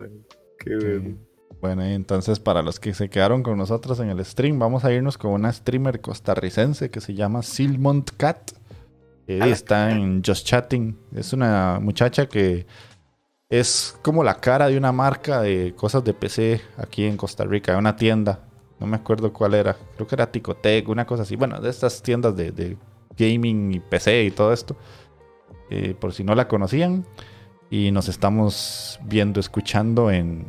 Qué bueno. Bueno, y entonces para los que se quedaron con nosotros en el stream, vamos a irnos con una streamer costarricense que se llama Silmont Cat. está en Just Chatting. Es una muchacha que es como la cara de una marca de cosas de PC aquí en Costa Rica, de una tienda. No me acuerdo cuál era. Creo que era Ticotec, una cosa así. Bueno, de estas tiendas de, de gaming y PC y todo esto. Eh, por si no la conocían. Y nos estamos viendo, escuchando en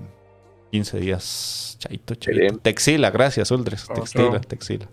15 días. Chaito, chaito. Texila, gracias, Uldres. Texila. Texila.